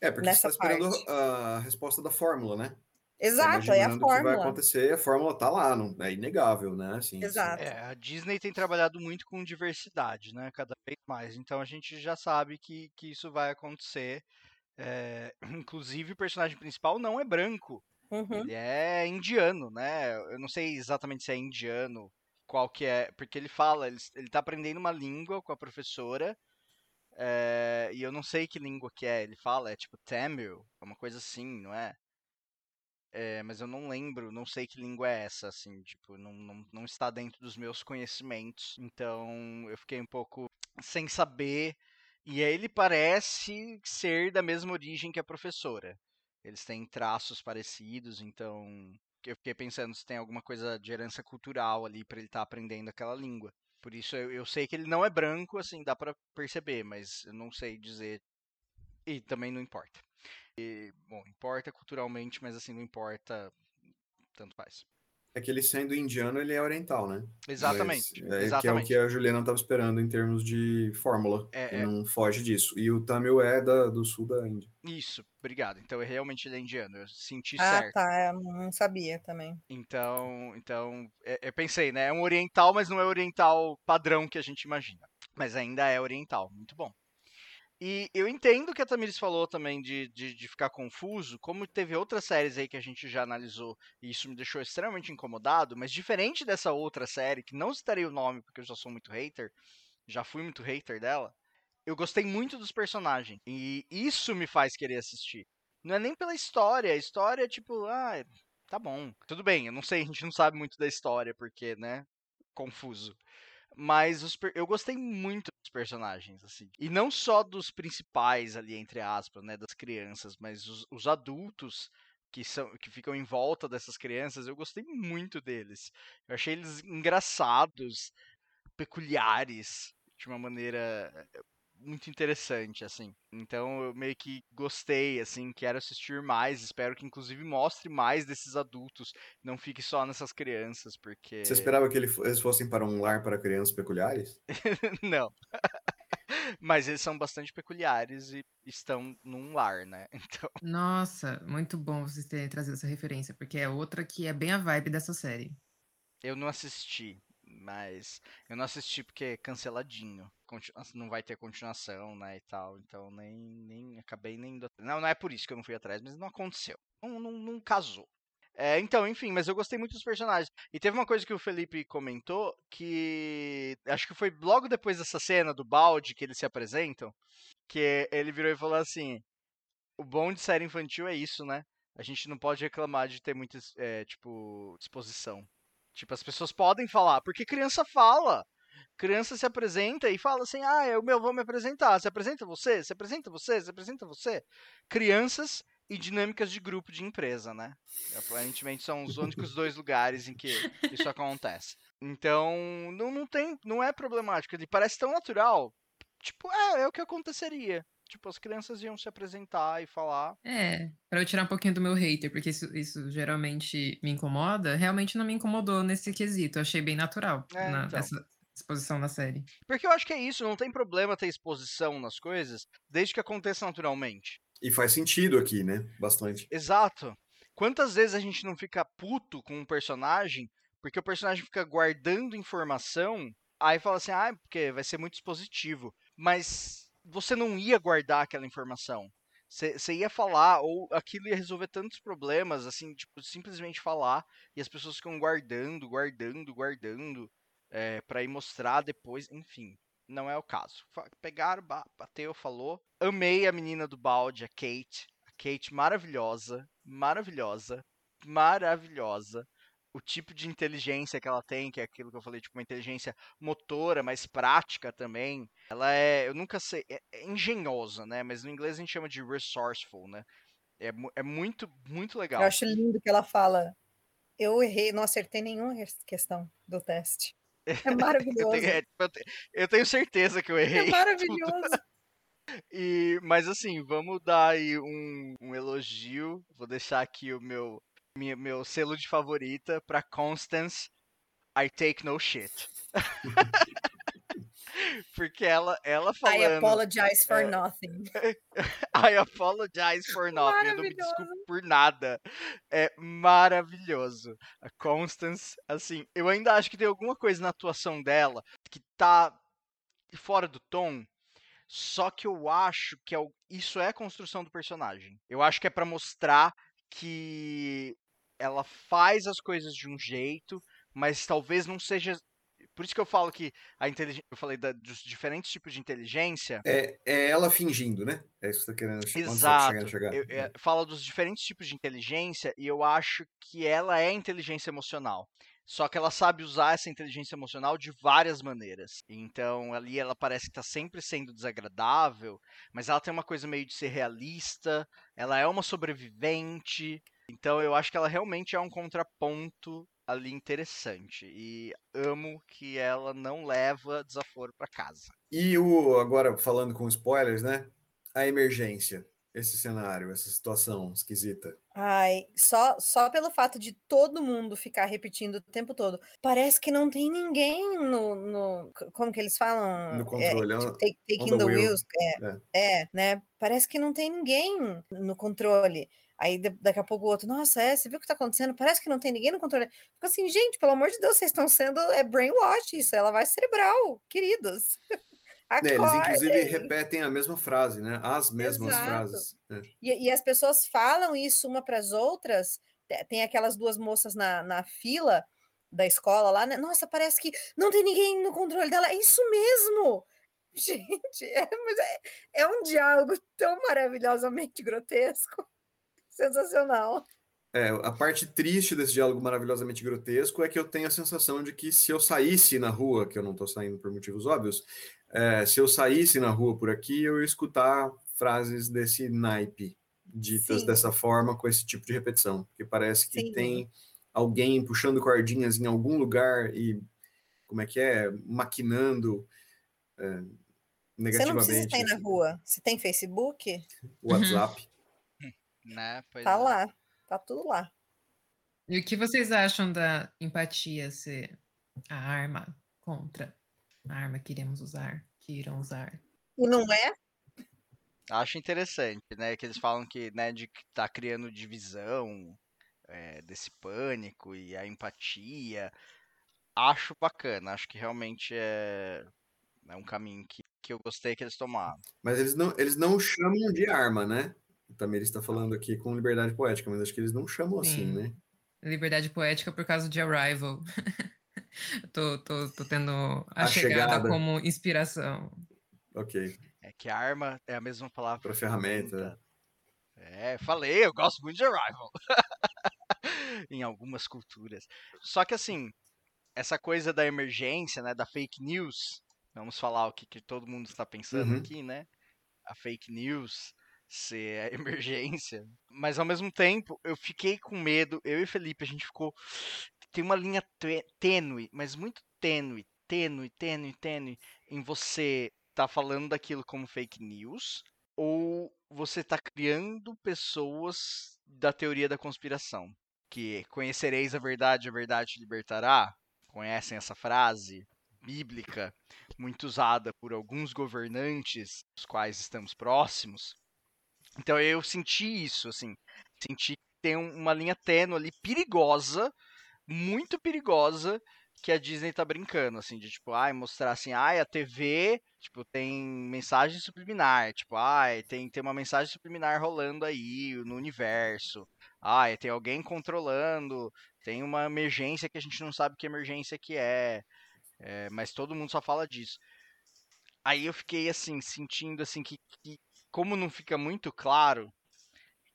É, porque você Nessa está esperando parte. a resposta da fórmula, né? Tá Exato, é a imaginando o que vai fórmula. acontecer, a fórmula tá lá, não, é inegável, né? Assim, Exato. É, a Disney tem trabalhado muito com diversidade, né? Cada vez mais. Então a gente já sabe que, que isso vai acontecer. É, inclusive, o personagem principal não é branco. Uhum. Ele é indiano, né? Eu não sei exatamente se é indiano, qual que é. Porque ele fala, ele, ele tá aprendendo uma língua com a professora. é, e eu não sei que língua que é. Ele fala, é tipo Tamil, uma coisa assim, não é? É, mas eu não lembro, não sei que língua é essa, assim, tipo, não, não, não está dentro dos meus conhecimentos. Então eu fiquei um pouco sem saber. E aí ele parece ser da mesma origem que a professora. Eles têm traços parecidos, então eu fiquei pensando se tem alguma coisa de herança cultural ali para ele estar aprendendo aquela língua. Por isso eu, eu sei que ele não é branco, assim, dá para perceber, mas eu não sei dizer. E também não importa. E, bom, importa culturalmente, mas assim, não importa. Tanto faz. É que ele sendo indiano, ele é oriental, né? Exatamente. Mas, é, exatamente. Que é o que a Juliana estava esperando em termos de fórmula. É, é. não foge disso. E o Tamil é da, do sul da Índia. Isso, obrigado. Então, realmente ele é indiano. Eu senti Ah, certo. tá. Eu não sabia também. Então, então é- eu pensei, né? É um oriental, mas não é oriental padrão que a gente imagina. Mas ainda é oriental. Muito bom. E eu entendo o que a Tamiris falou também de, de, de ficar confuso, como teve outras séries aí que a gente já analisou, e isso me deixou extremamente incomodado, mas diferente dessa outra série, que não citarei o nome porque eu já sou muito hater, já fui muito hater dela, eu gostei muito dos personagens. E isso me faz querer assistir. Não é nem pela história, a história é tipo, ah, tá bom. Tudo bem, eu não sei, a gente não sabe muito da história, porque, né, confuso. Mas os eu gostei muito dos personagens, assim. E não só dos principais ali, entre aspas, né? Das crianças, mas os, os adultos que, são, que ficam em volta dessas crianças, eu gostei muito deles. Eu achei eles engraçados, peculiares, de uma maneira eh, muito interessante, assim. Então eu meio que gostei, assim, quero assistir mais, espero que inclusive mostre mais desses adultos, não fique só nessas crianças, porque... Você esperava que eles fossem para um lar para crianças peculiares? Não. Mas eles são bastante peculiares e estão num lar, né? Então, Nossa, muito bom vocês terem trazido essa referência, porque é outra que é bem a vibe dessa série. eu não assisti, mas eu não assisti porque é canceladinho. Conti- Não vai ter continuação, né, e tal. Então nem, nem acabei nem indo. Não, não é por isso que eu não fui atrás, mas não aconteceu. Não, não, não casou. É, então, enfim, mas eu gostei muito dos personagens. E teve uma coisa que o Felipe comentou que acho que foi logo depois dessa cena do balde que eles se apresentam, que ele virou e falou assim: "O bom de série infantil é isso, né? A gente não pode reclamar de ter muita, é, tipo, exposição. Tipo, as pessoas podem falar, porque criança fala. Criança se apresenta e fala assim: "Ah, eu meu vou me apresentar. Se apresenta você, se apresenta você, se apresenta você". Crianças e dinâmicas de grupo de empresa, né? Aparentemente são os únicos dois lugares em que isso acontece. Então, não, não tem, não é problemático. Ele parece tão natural. Tipo, é, é o que aconteceria. Tipo, as crianças iam se apresentar e falar. É, pra eu tirar um pouquinho do meu hater, porque isso, isso geralmente me incomoda, realmente não me incomodou nesse quesito. Eu achei bem natural É, na, então. essa exposição na série. Porque eu acho que é isso, não tem problema ter exposição nas coisas, desde que aconteça naturalmente. E faz sentido aqui, né? Bastante. Exato. Quantas vezes a gente não fica puto com um personagem, porque o personagem fica guardando informação, aí fala assim, ah, porque vai ser muito expositivo. Mas você não ia guardar aquela informação. Você ia falar, ou aquilo ia resolver tantos problemas, assim, tipo, simplesmente falar, e as pessoas ficam guardando, guardando, guardando, é, para ir mostrar depois, enfim. Não é o caso. Pegaram, ba- bateu, falou. Amei a menina do balde, a Kate. A Kate maravilhosa, maravilhosa, maravilhosa. O tipo de inteligência que ela tem, que é aquilo que eu falei, tipo, uma inteligência motora, mas prática também. Ela é, eu nunca sei, é, é engenhosa, né? Mas no inglês a gente chama de resourceful, né? É, é muito, muito legal. Eu acho lindo que ela fala. Eu errei, não acertei nenhuma questão do teste. É Eu maravilhoso. tenho, é, eu te- eu tenho certeza que eu É errei. maravilhoso. E, mas assim, vamos dar aí um, um elogio. Vou deixar aqui o meu, minha- meu selo de favorita pra Constance. I take no shit. Porque ela, ela I falando. apologize for é, nothing. I apologize for nothing. Eu não me desculpo por nada. É maravilhoso. A Constance, assim, eu ainda acho que tem alguma coisa na atuação dela que tá fora do tom. Só que eu acho que é isso é a construção do personagem. Eu acho que é pra mostrar que ela faz as coisas de um jeito, mas talvez não seja. Por isso que eu falo que a inteligência. Eu falei da- dos diferentes tipos de inteligência. É, é ela fingindo, né? É isso que você tá querendo che- onde você tá Exato. querendo chegar. Eu, é, fala dos diferentes tipos de inteligência e eu acho que ela é inteligência emocional. Só que ela sabe usar essa inteligência emocional de várias maneiras. Então ali ela parece que está sempre sendo desagradável, mas ela tem uma coisa meio de ser realista. Ela é uma sobrevivente. Então eu acho que ela realmente é um contraponto ali interessante. E amo que ela não leva desaforo para casa. E o agora falando com spoilers, né? A emergência. esse cenário, essa situação esquisita? Ai, só, só pelo fato de todo mundo ficar repetindo o tempo todo. Parece que não tem ninguém no. no como que eles falam? No controle. É, on- take, taking on the the wheel. wheels. É, é, né? Parece que não tem ninguém no controle. Aí daqui a pouco o outro, nossa, é, você viu o que tá acontecendo? Parece que não tem ninguém no controle. Fica assim, gente, pelo amor de Deus, vocês estão sendo é brainwash isso, é lavagem cerebral, queridos. Eles inclusive repetem a mesma frase, né? As mesmas Exato. frases. É. E, e as pessoas falam isso uma para as outras. Te- Tem aquelas duas moças na, na fila da escola lá, né? Nossa, parece que não tem ninguém no controle dela. É isso mesmo! Gente, é, é, é um diálogo tão maravilhosamente grotesco. Sensacional. É, a parte triste desse diálogo maravilhosamente grotesco é que eu tenho a sensação de que se eu saísse na rua, que eu não estou saindo por motivos óbvios, é, se eu saísse na rua por aqui, eu ia escutar frases desse naipe, ditas Sim. dessa forma, com esse tipo de repetição. Porque parece que Sim. tem alguém puxando cordinhas em algum lugar e, como é que é, maquinando é, Você não negativamente precisa na assim, rua. Se tem Facebook, WhatsApp. Né? Pois tá é. lá. Tá tudo lá. E o que vocês acham da empatia ser a arma contra a arma que iremos usar, que irão usar? E não é? Acho interessante, né? Que eles falam que, né, de que tá criando divisão, é, desse pânico e a empatia. Acho bacana, acho que realmente é, é um caminho que, que eu gostei que eles tomaram. Mas eles não, eles não chamam de arma, né? O Tamir está falando aqui com liberdade poética, mas acho que eles não chamam assim, Sim. né? Liberdade poética por causa de Arrival. tô, tô, tô tendo a, A chegada, chegada. como inspiração. Ok. É que arma é a mesma palavra Pra ferramenta. É, falei, eu gosto muito de Arrival. em algumas culturas. Só que assim, essa coisa da emergência, né, da fake news, vamos falar o que, que todo mundo está pensando Uhum. aqui, né? A fake news ser emergência. Mas ao mesmo tempo, eu fiquei com medo, eu e Felipe, a gente ficou. Tem uma linha tê- tênue, mas muito tênue, tênue, tênue, tênue, em você tá falando daquilo como fake news ou você tá criando pessoas da teoria da conspiração. Que conhecereis a verdade, a verdade te libertará. Conhecem essa frase bíblica, muito usada por alguns governantes, os quais estamos próximos. Então eu senti isso, assim, senti que tem um- uma linha tênue ali perigosa, muito perigosa, que a Disney tá brincando, assim, de tipo, ai, mostrar assim, ai, a TV, tipo, tem mensagem subliminar, tipo, ai, tem, tem uma mensagem subliminar rolando aí no universo, ai, tem alguém controlando, tem uma emergência que a gente não sabe que emergência que é, é, mas todo mundo só fala disso. Aí eu fiquei, assim, sentindo, assim, que, que como não fica muito claro,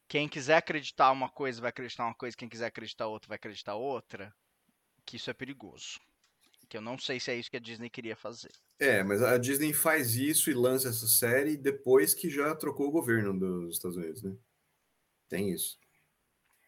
quem quiser acreditar uma coisa vai acreditar uma coisa, quem quiser acreditar outra vai acreditar outra, que isso é perigoso. Que eu não sei se é isso que a Disney queria fazer. É, mas a Disney faz isso e lança essa série depois que já trocou o governo dos Estados Unidos, né? Tem isso.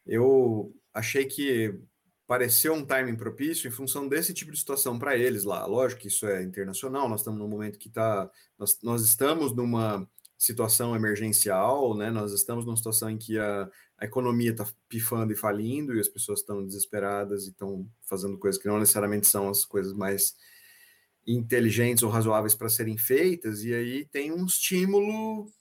Eu achei que pareceu um timing propício em função desse tipo de situação para eles lá. Lógico que isso é internacional, nós estamos num momento que tá. Nós, nós estamos numa situação emergencial, né? Nós estamos numa situação em que a, a economia está pifando e falindo e as pessoas estão desesperadas e estão fazendo coisas que não necessariamente são as coisas mais inteligentes ou razoáveis para serem feitas, e aí tem um estímulo,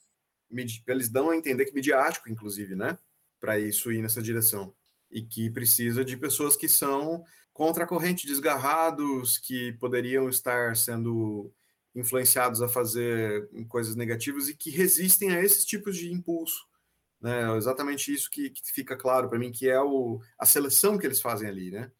eles dão a entender que midiático, inclusive, né? Para isso ir nessa direção. E que precisa de pessoas que são contra a corrente, desgarrados, que poderiam estar sendo influenciados a fazer coisas negativas e que resistem a esses tipos de impulso. Né? É Exatamente isso que, que fica claro para mim, que é o, a seleção que eles fazem ali, né?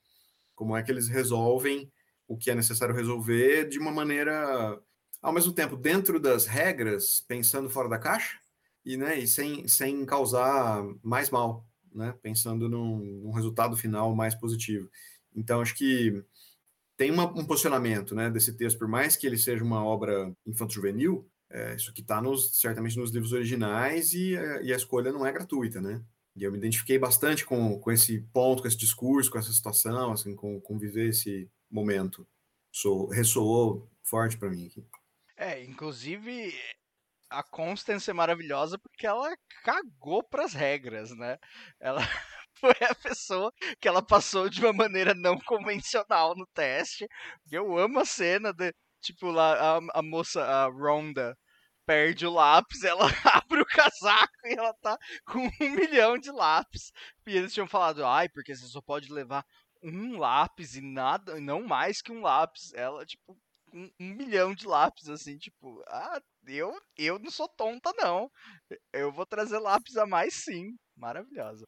Como é que eles resolvem o que é necessário resolver de uma maneira, ao mesmo tempo, dentro das regras, pensando fora da caixa, e, né, e sem, sem causar mais mal, né? Pensando num, num resultado final mais positivo. Então, acho que tem uma, um posicionamento né, desse texto, por mais que ele seja uma obra infanto-juvenil, é, isso aqui está nos, certamente nos livros originais e, a- e a escolha não é gratuita, né? E eu me identifiquei bastante com, com esse ponto, com esse discurso, com essa situação, assim, com, com viver esse momento. Ressoou forte para mim aqui. É, inclusive, a Constance é maravilhosa porque ela cagou pras regras, né? Ela foi a pessoa que ela passou de uma maneira não convencional no teste. Eu amo a cena de, tipo, lá a, a moça, a Ronda, perde o lápis, ela abre o casaco e ela tá com um milhão de lápis. E eles tinham falado, ai, porque você só pode levar um lápis e nada, não mais que um lápis. Ela, tipo, um, um milhão de lápis, assim, tipo, ah, eu, eu não sou tonta, não. Eu vou trazer lápis a mais sim. Maravilhosa.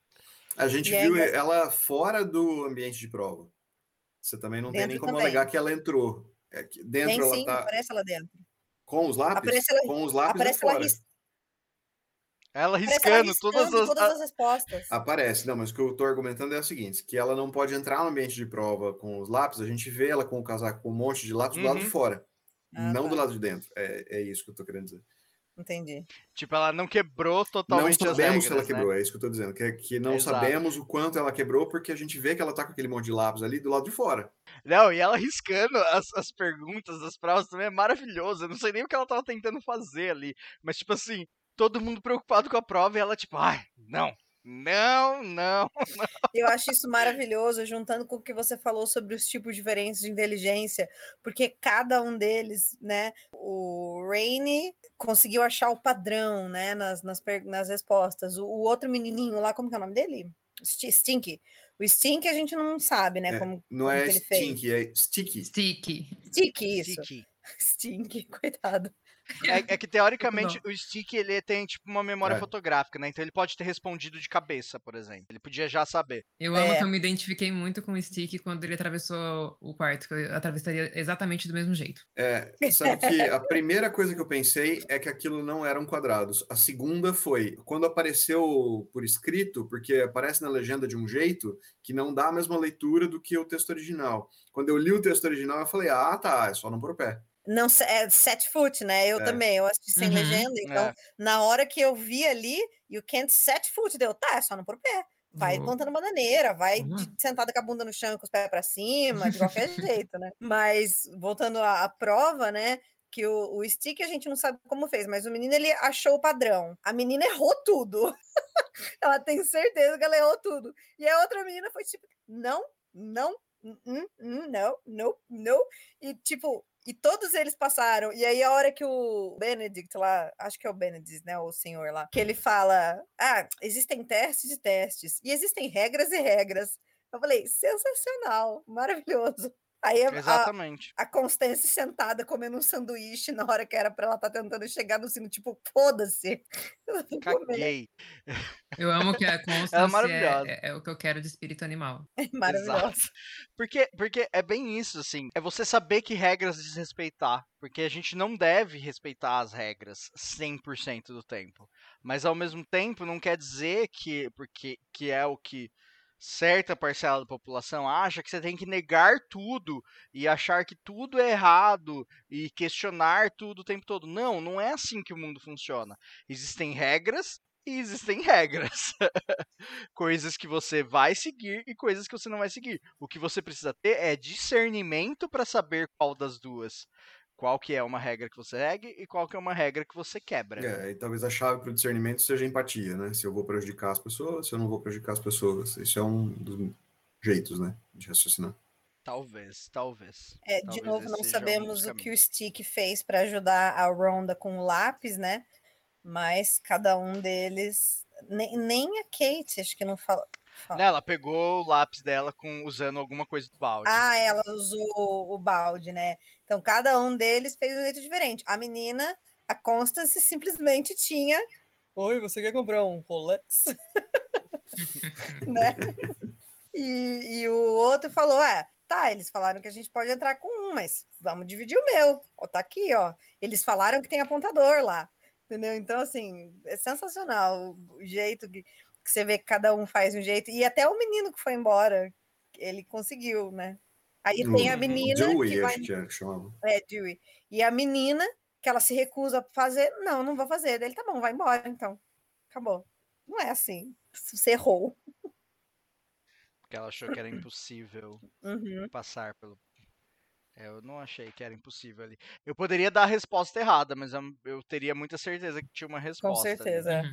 A gente E viu ela fora do ambiente de prova. Você também não tem nem como também. alegar que ela entrou. É que dentro Tem ela sim, tá aparece ela dentro. com os lápis? Aparece ela- com os lápis Aparece ela, ris- Ela aparece ela riscando todas riscando as. todas as respostas. Aparece, não, mas o que eu tô argumentando é o seguinte: que ela não pode entrar no ambiente de prova com os lápis, a gente vê ela com o casaco com um monte de lápis do lado de Uhum. fora. Ah, não tá. do lado de dentro. É, é isso que eu tô querendo dizer. Entendi. Tipo, ela não quebrou Não totalmente as sabemos regras, se ela né? quebrou, é isso que eu tô dizendo. Que, que não Exato. sabemos o quanto ela quebrou, porque a gente vê que ela tá com aquele monte de lápis ali do lado de fora. Não, e ela riscando as, as perguntas das provas também é maravilhoso. Eu não sei nem o que ela tava tentando fazer ali. Mas, tipo assim, todo mundo preocupado com a prova e ela, tipo, ai, não, não, não. Eu acho isso maravilhoso, juntando com o que você falou sobre os tipos diferentes de inteligência, porque cada um deles, né? O Rainy conseguiu achar o padrão, né? Nas, nas, nas respostas. O, o outro menininho lá, como que é o nome dele? Sti- Stinky. O Stink a gente não sabe, né? É, como, Não como é que ele fez. stinky, é sticky. Sticky. Stick, isso. Stick. Stink, coitado. É, é que teoricamente Não. o Stick ele tem tipo uma memória É. fotográfica, né? Então ele pode ter respondido de cabeça, por exemplo. Ele podia já saber. Eu amo É. que eu me identifiquei muito com o Stick quando ele atravessou o quarto, que eu atravessaria exatamente do mesmo jeito. É, sabe que a primeira coisa que eu pensei é que aquilo não eram quadrados. A segunda foi quando apareceu por escrito, porque aparece na legenda de um jeito que não dá a mesma leitura do que o texto original. Quando eu li o texto original, eu falei: ah, tá, é só não pôr o pé. Não, é set foot, né? Eu É. também, eu assisti sem Uhum. legenda, então É. na hora que eu vi ali, you can't set foot, deu, tá, é só não pôr o pé. Vai Vou- plantando bananeira, vai de- sentada com a bunda no chão com os pés pra cima, de qualquer jeito, né? Mas, voltando à, à prova, né? Que o, o stick a gente não sabe como fez, mas o menino ele achou o padrão. A menina errou tudo. ela tem certeza que ela errou tudo. E a outra menina foi tipo, não, não, hum, não, não, não. E tipo, e todos eles passaram. E aí a hora que o Benedict lá, acho que é o Benedict, né, o senhor lá, que ele fala: "Ah, existem testes e testes e existem regras e regras". Eu falei: "Sensacional, maravilhoso". Aí a, a, Exatamente. a Constance sentada comendo um sanduíche na hora que era pra ela estar tentando chegar no sino, tipo, foda-se. Caguei. Eu amo que a Constance é, maravilhosa. é- é o que eu quero de espírito animal. Maravilhoso. Porque, porque é bem isso, assim. É você saber que regras desrespeitar. Porque a gente não deve respeitar as regras 100% do tempo. Mas ao mesmo tempo não quer dizer que porque que é o que certa parcela da população acha que você tem que negar tudo e achar que tudo é errado e questionar tudo o tempo todo. Não, não é assim que o mundo funciona. Existem regras e existem regras. coisas que você vai seguir e coisas que você não vai seguir. O que você precisa ter é discernimento para saber qual das duas. Qual que é uma regra que você segue e qual que é uma regra que você quebra. É, e talvez a chave para o discernimento seja a empatia, né? Se eu vou prejudicar as pessoas, se eu não vou prejudicar as pessoas. Isso é um dos jeitos, né? De raciocinar. Talvez, talvez. É, de Talvez novo, esse não um sabemos o que o. Stick fez para ajudar a Ronda com o lápis, né? Mas cada um deles. Nem, nem a Kate, acho que não fala. fala. Né, ela pegou o lápis dela com usando alguma coisa do balde. Ah, ela usou o balde, né? Então cada um deles fez um jeito diferente. A menina, a Constance, simplesmente tinha. Oi, você quer comprar um Rolex? né? E, e o outro falou: ah, tá, eles falaram que a gente pode entrar com um, mas vamos dividir o meu. Ó, tá aqui, ó. Eles falaram que tem apontador lá. Entendeu? Então, assim, é sensacional o jeito que, que você vê que cada um faz um jeito. E até o menino que foi embora, ele conseguiu, né? Aí tem a menina Joey, que vai. acho que era que chamava. É, Dewey. E a menina, que ela se recusa a fazer, não, não vou fazer. Ele, tá bom, vai embora, então. Acabou. Não é assim. Você errou. Porque ela achou que era impossível Uhum. passar pelo. É, eu não achei que era impossível ali. Eu poderia dar a resposta errada, mas eu, eu teria muita certeza que tinha uma resposta. Com ali. certeza. é.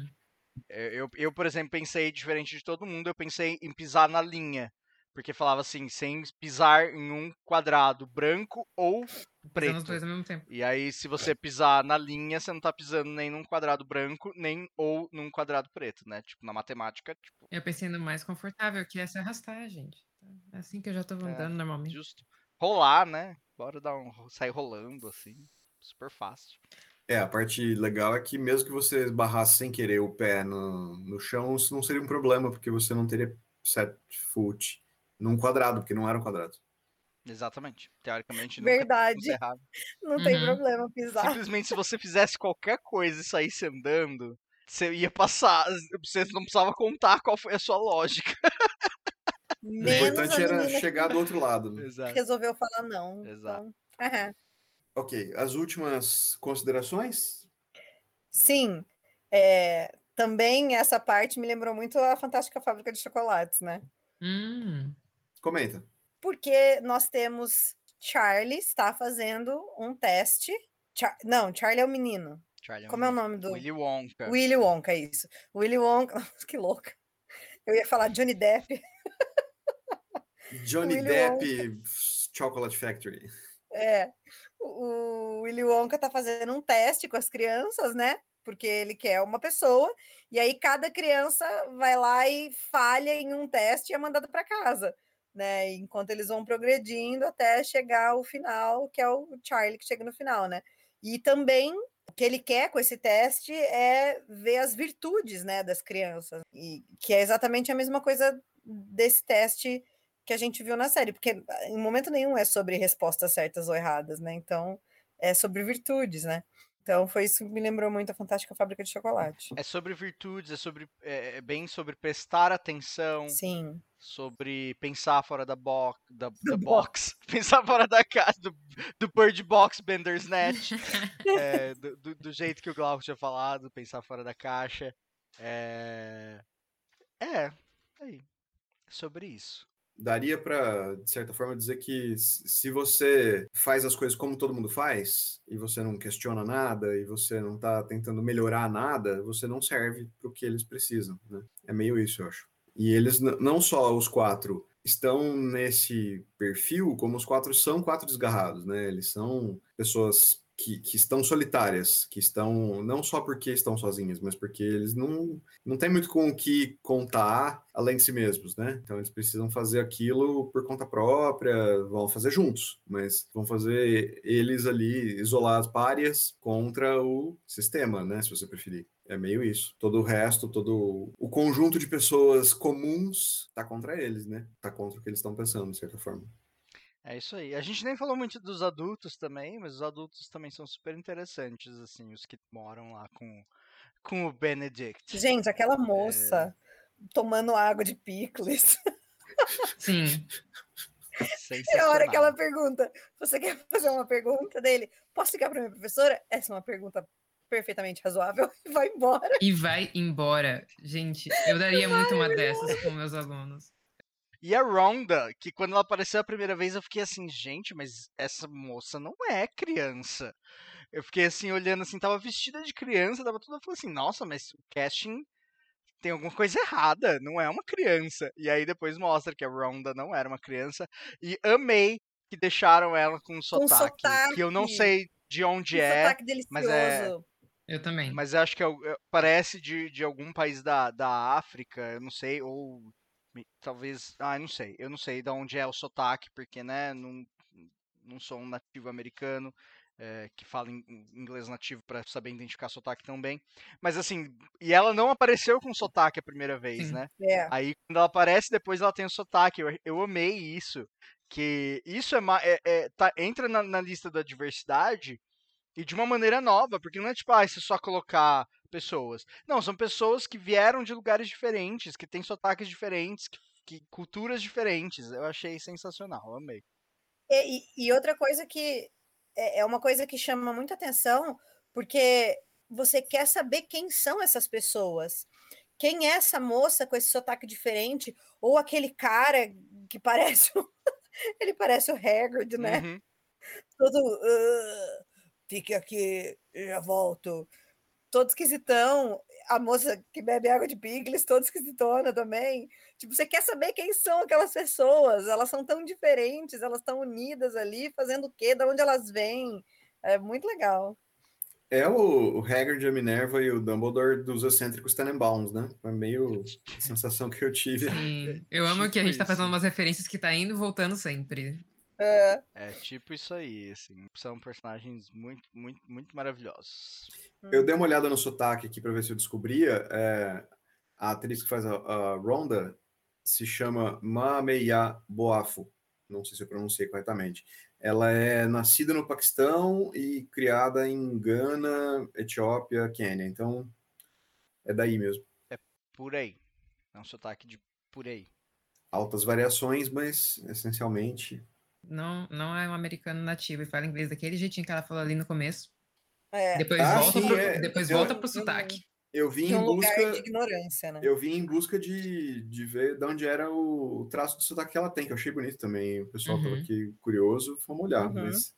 Eu, eu, eu, por exemplo, pensei diferente de todo mundo, eu pensei em pisar na linha. Porque falava assim, sem pisar em um quadrado branco ou Pisando os preto. dois ao mesmo tempo. E aí, se você pisar na linha, você não tá pisando nem num quadrado branco, nem ou num quadrado preto, né? Tipo, na matemática, tipo, Eu pensei no mais confortável, que é se arrastar, gente. É assim que eu já tô andando normalmente. justo. Rolar, né? Bora dar um. sair rolando, assim. Super fácil. É, a parte legal é que mesmo que você esbarrasse sem querer o pé no, no chão, isso não seria um problema, porque você não teria set foot num quadrado, porque não era um quadrado. Exatamente. Teoricamente, nunca Verdade. Não tem Uhum. problema pisar. Simplesmente, se você fizesse qualquer coisa e saísse andando, você ia passar. Você não precisava contar qual foi a sua lógica. O Menos importante a era menina chegar do outro lado. né? Exato. resolveu falar não. Exato. Então, aham. Ok, as últimas considerações? Sim. é, também essa parte me lembrou muito a Fantástica Fábrica de Chocolates, né? Hum. Comenta. Porque nós temos Charlie está fazendo um teste. Char- Não, Charlie é o menino. Charlie Como é o nome do. Willy Wonka. Willy Wonka, isso. Willy Wonka. Nossa, que louca. Eu ia falar Johnny Depp. Johnny Willy Depp, Chocolate Factory. É. O Willy Wonka tá fazendo um teste com as crianças, né? Porque ele quer uma pessoa, e aí cada criança vai lá e falha em um teste e é mandada para casa, né? Enquanto eles vão progredindo até chegar ao final, que é o Charlie que chega no final, né? E também o que ele quer com esse teste é ver as virtudes, né, das crianças, e que é exatamente a mesma coisa desse teste que a gente viu na série, porque ah, em momento nenhum é sobre respostas certas ou erradas, né? Então, é sobre virtudes, né? Então, foi isso que me lembrou muito a Fantástica Fábrica de Chocolate. É sobre virtudes, é sobre. É, é bem sobre prestar atenção, Sim. Sobre pensar fora da, bo da, da box. box, pensar fora da casa, do, do Bird Box Bandersnatch, é, do, do, do jeito que o Glauco tinha falado, pensar fora da caixa. É. É, aí. É sobre isso. Daria para, de certa forma, dizer que se você faz as coisas como todo mundo faz, e você não questiona nada, e você não está tentando melhorar nada, você não serve para o que eles precisam. Né? É meio isso, eu acho. E eles, não só os quatro estão nesse perfil, como os quatro são quatro desgarrados, né? Eles são pessoas que, que estão solitárias, que estão não só porque estão sozinhas, mas porque eles não, não têm muito com o que contar além de si mesmos, né? Então eles precisam fazer aquilo por conta própria, vão fazer juntos, mas vão fazer eles ali isolados, párias, contra o sistema, né? Se você preferir. É meio isso. Todo o resto, todo o conjunto de pessoas comuns tá contra eles, né? Tá contra o que eles estão pensando, de certa forma. É isso aí. A gente nem falou muito dos adultos também, mas os adultos também são super interessantes, assim, os que moram lá com, com o Benedict. Gente, aquela moça tomando água de picles. Sim. É a hora que ela pergunta: Você quer fazer uma pergunta dele? Posso ligar para minha professora? Essa é uma pergunta perfeitamente razoável e vai embora. E vai embora. Gente, eu daria muito uma dessas com meus alunos. E a Rhonda, que quando ela apareceu a primeira vez, eu fiquei assim, gente, mas essa moça não é criança. Eu fiquei assim, olhando assim, tava vestida de criança, tava tudo, eu falei assim, nossa, mas o casting tem alguma coisa errada, não é uma criança. E aí depois mostra que a Rhonda não era uma criança. E amei que deixaram ela com um sotaque, que eu não sotaque. sei de onde Que é, sotaque delicioso. mas é- Eu também. mas eu acho que é é- parece de, de algum país da, da África, eu não sei, ou talvez. Ah, eu não sei. Eu não sei de onde é o sotaque, porque, né, não, não sou um nativo americano é, que fala in- inglês nativo para saber identificar sotaque tão bem. Mas assim, e ela não apareceu com sotaque a primeira vez, Sim. né? É. Aí quando ela aparece, depois ela tem o sotaque. Eu, eu amei isso. Que isso é, é- é- tá, entra na, na lista da diversidade e de uma maneira nova, porque não é tipo, ah, você só colocar pessoas. Não, são pessoas que vieram de lugares diferentes, que têm sotaques diferentes, que, que- culturas diferentes. Eu achei sensacional, amei. E, e- e outra coisa que é, é uma coisa que chama muita atenção, porque você quer saber quem são essas pessoas. Quem é essa moça com esse sotaque diferente? Ou aquele cara que parece. Ele parece o Hagrid, né? Uhum. Todo. "Ah, fique aqui, eu já volto. Todo esquisitão. A moça que bebe água de picles, toda esquisitona também. Tipo, você quer saber quem são aquelas pessoas? Elas são tão diferentes, elas estão unidas ali, fazendo o quê? Da onde elas vêm? É muito legal. É o, o Hagrid, a Minerva e o Dumbledore dos excêntricos Tenenbaums, né? Foi meio a sensação que eu tive. Sim. Eu amo que a gente tá fazendo umas referências que tá indo e voltando sempre. É. É tipo isso aí, assim. São personagens muito, muito, muito maravilhosos. Eu dei uma olhada no sotaque aqui para ver se eu descobria. é, a atriz que faz a, a Ronda se chama Mameya Boafo. Não sei se eu pronunciei corretamente. Ela é nascida no Paquistão e criada em Gana, Etiópia, Quênia. Então, é daí mesmo. Por aí. É um sotaque de por aí. Altas variações, mas essencialmente. Não, não é um americano nativo e fala inglês daquele jeitinho que ela falou ali no começo. É. Depois Ah, volta, sim, pro, é. depois Eu- volta pro eu- sotaque. Eu vim em lugar busca. de ignorância, né? Eu vim em busca de, de ver de onde era o traço do sotaque que ela tem, que eu achei bonito também. O pessoal tava Uhum. aqui curioso, vamos olhar. Uhum. Mas...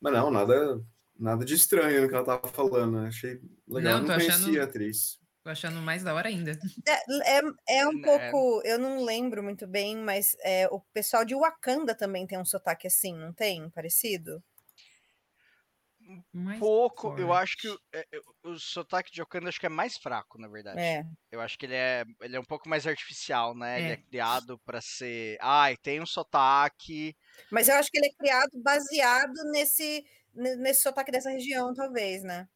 mas não, nada, nada de estranho no que ela tava falando. né? Achei legal. Não, eu não conhecia achando- a atriz. Tô achando mais da hora ainda. É, é, é um É. pouco. Eu não lembro muito bem, mas é, o pessoal de Wakanda também tem um sotaque assim, não tem? Parecido? Mais Pouco, eu acho que forte. o, é, é, o sotaque de Wakanda acho que é mais fraco, na verdade. É. Eu acho que ele é, ele é um pouco mais artificial, né? Ele É. é criado pra ser. Ai, tem um sotaque. Mas eu acho que ele é criado baseado nesse, ne- nesse sotaque dessa região, talvez, né?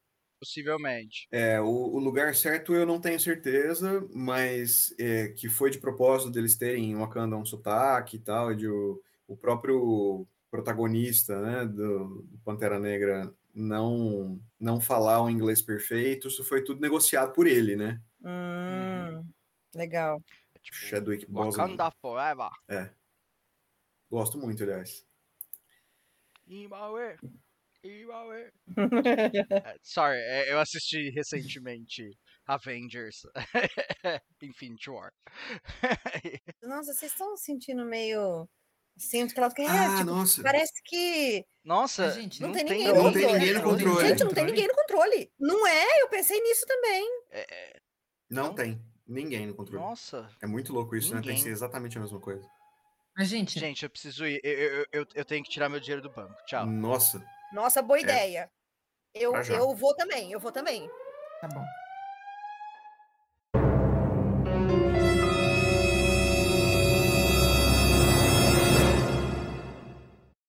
Possivelmente. É, o, o lugar certo eu não tenho certeza, mas é, que foi de propósito deles terem em Wakanda um sotaque e tal, e de o, o próprio protagonista né, do, do Pantera Negra não, não falar o inglês perfeito, isso foi tudo negociado por ele, né? Hum, Legal. É tipo, Chadwick Boseman. Wakanda Forever. Gosto muito, aliás. Imaue. É, Sorry, é, eu assisti recentemente Avengers Infinity War. Nossa, vocês estão sentindo meio assim, que ela é, Ah, tipo, nossa. parece que Nossa, gente, não, não tem tem ninguém Não no tem controle. ninguém no controle. Gente, não tem ninguém no controle. Não é? Eu pensei nisso também. Não Não? tem ninguém no controle. Nossa, É muito louco isso, né? Tem que Ninguém. ser exatamente a mesma coisa. Mas, gente, gente, eu preciso ir. Eu, eu, eu, eu tenho que tirar meu dinheiro do banco. Tchau. Nossa. Nossa, boa É. ideia. Eu, Pra já. eu vou também, eu vou também. tá bom.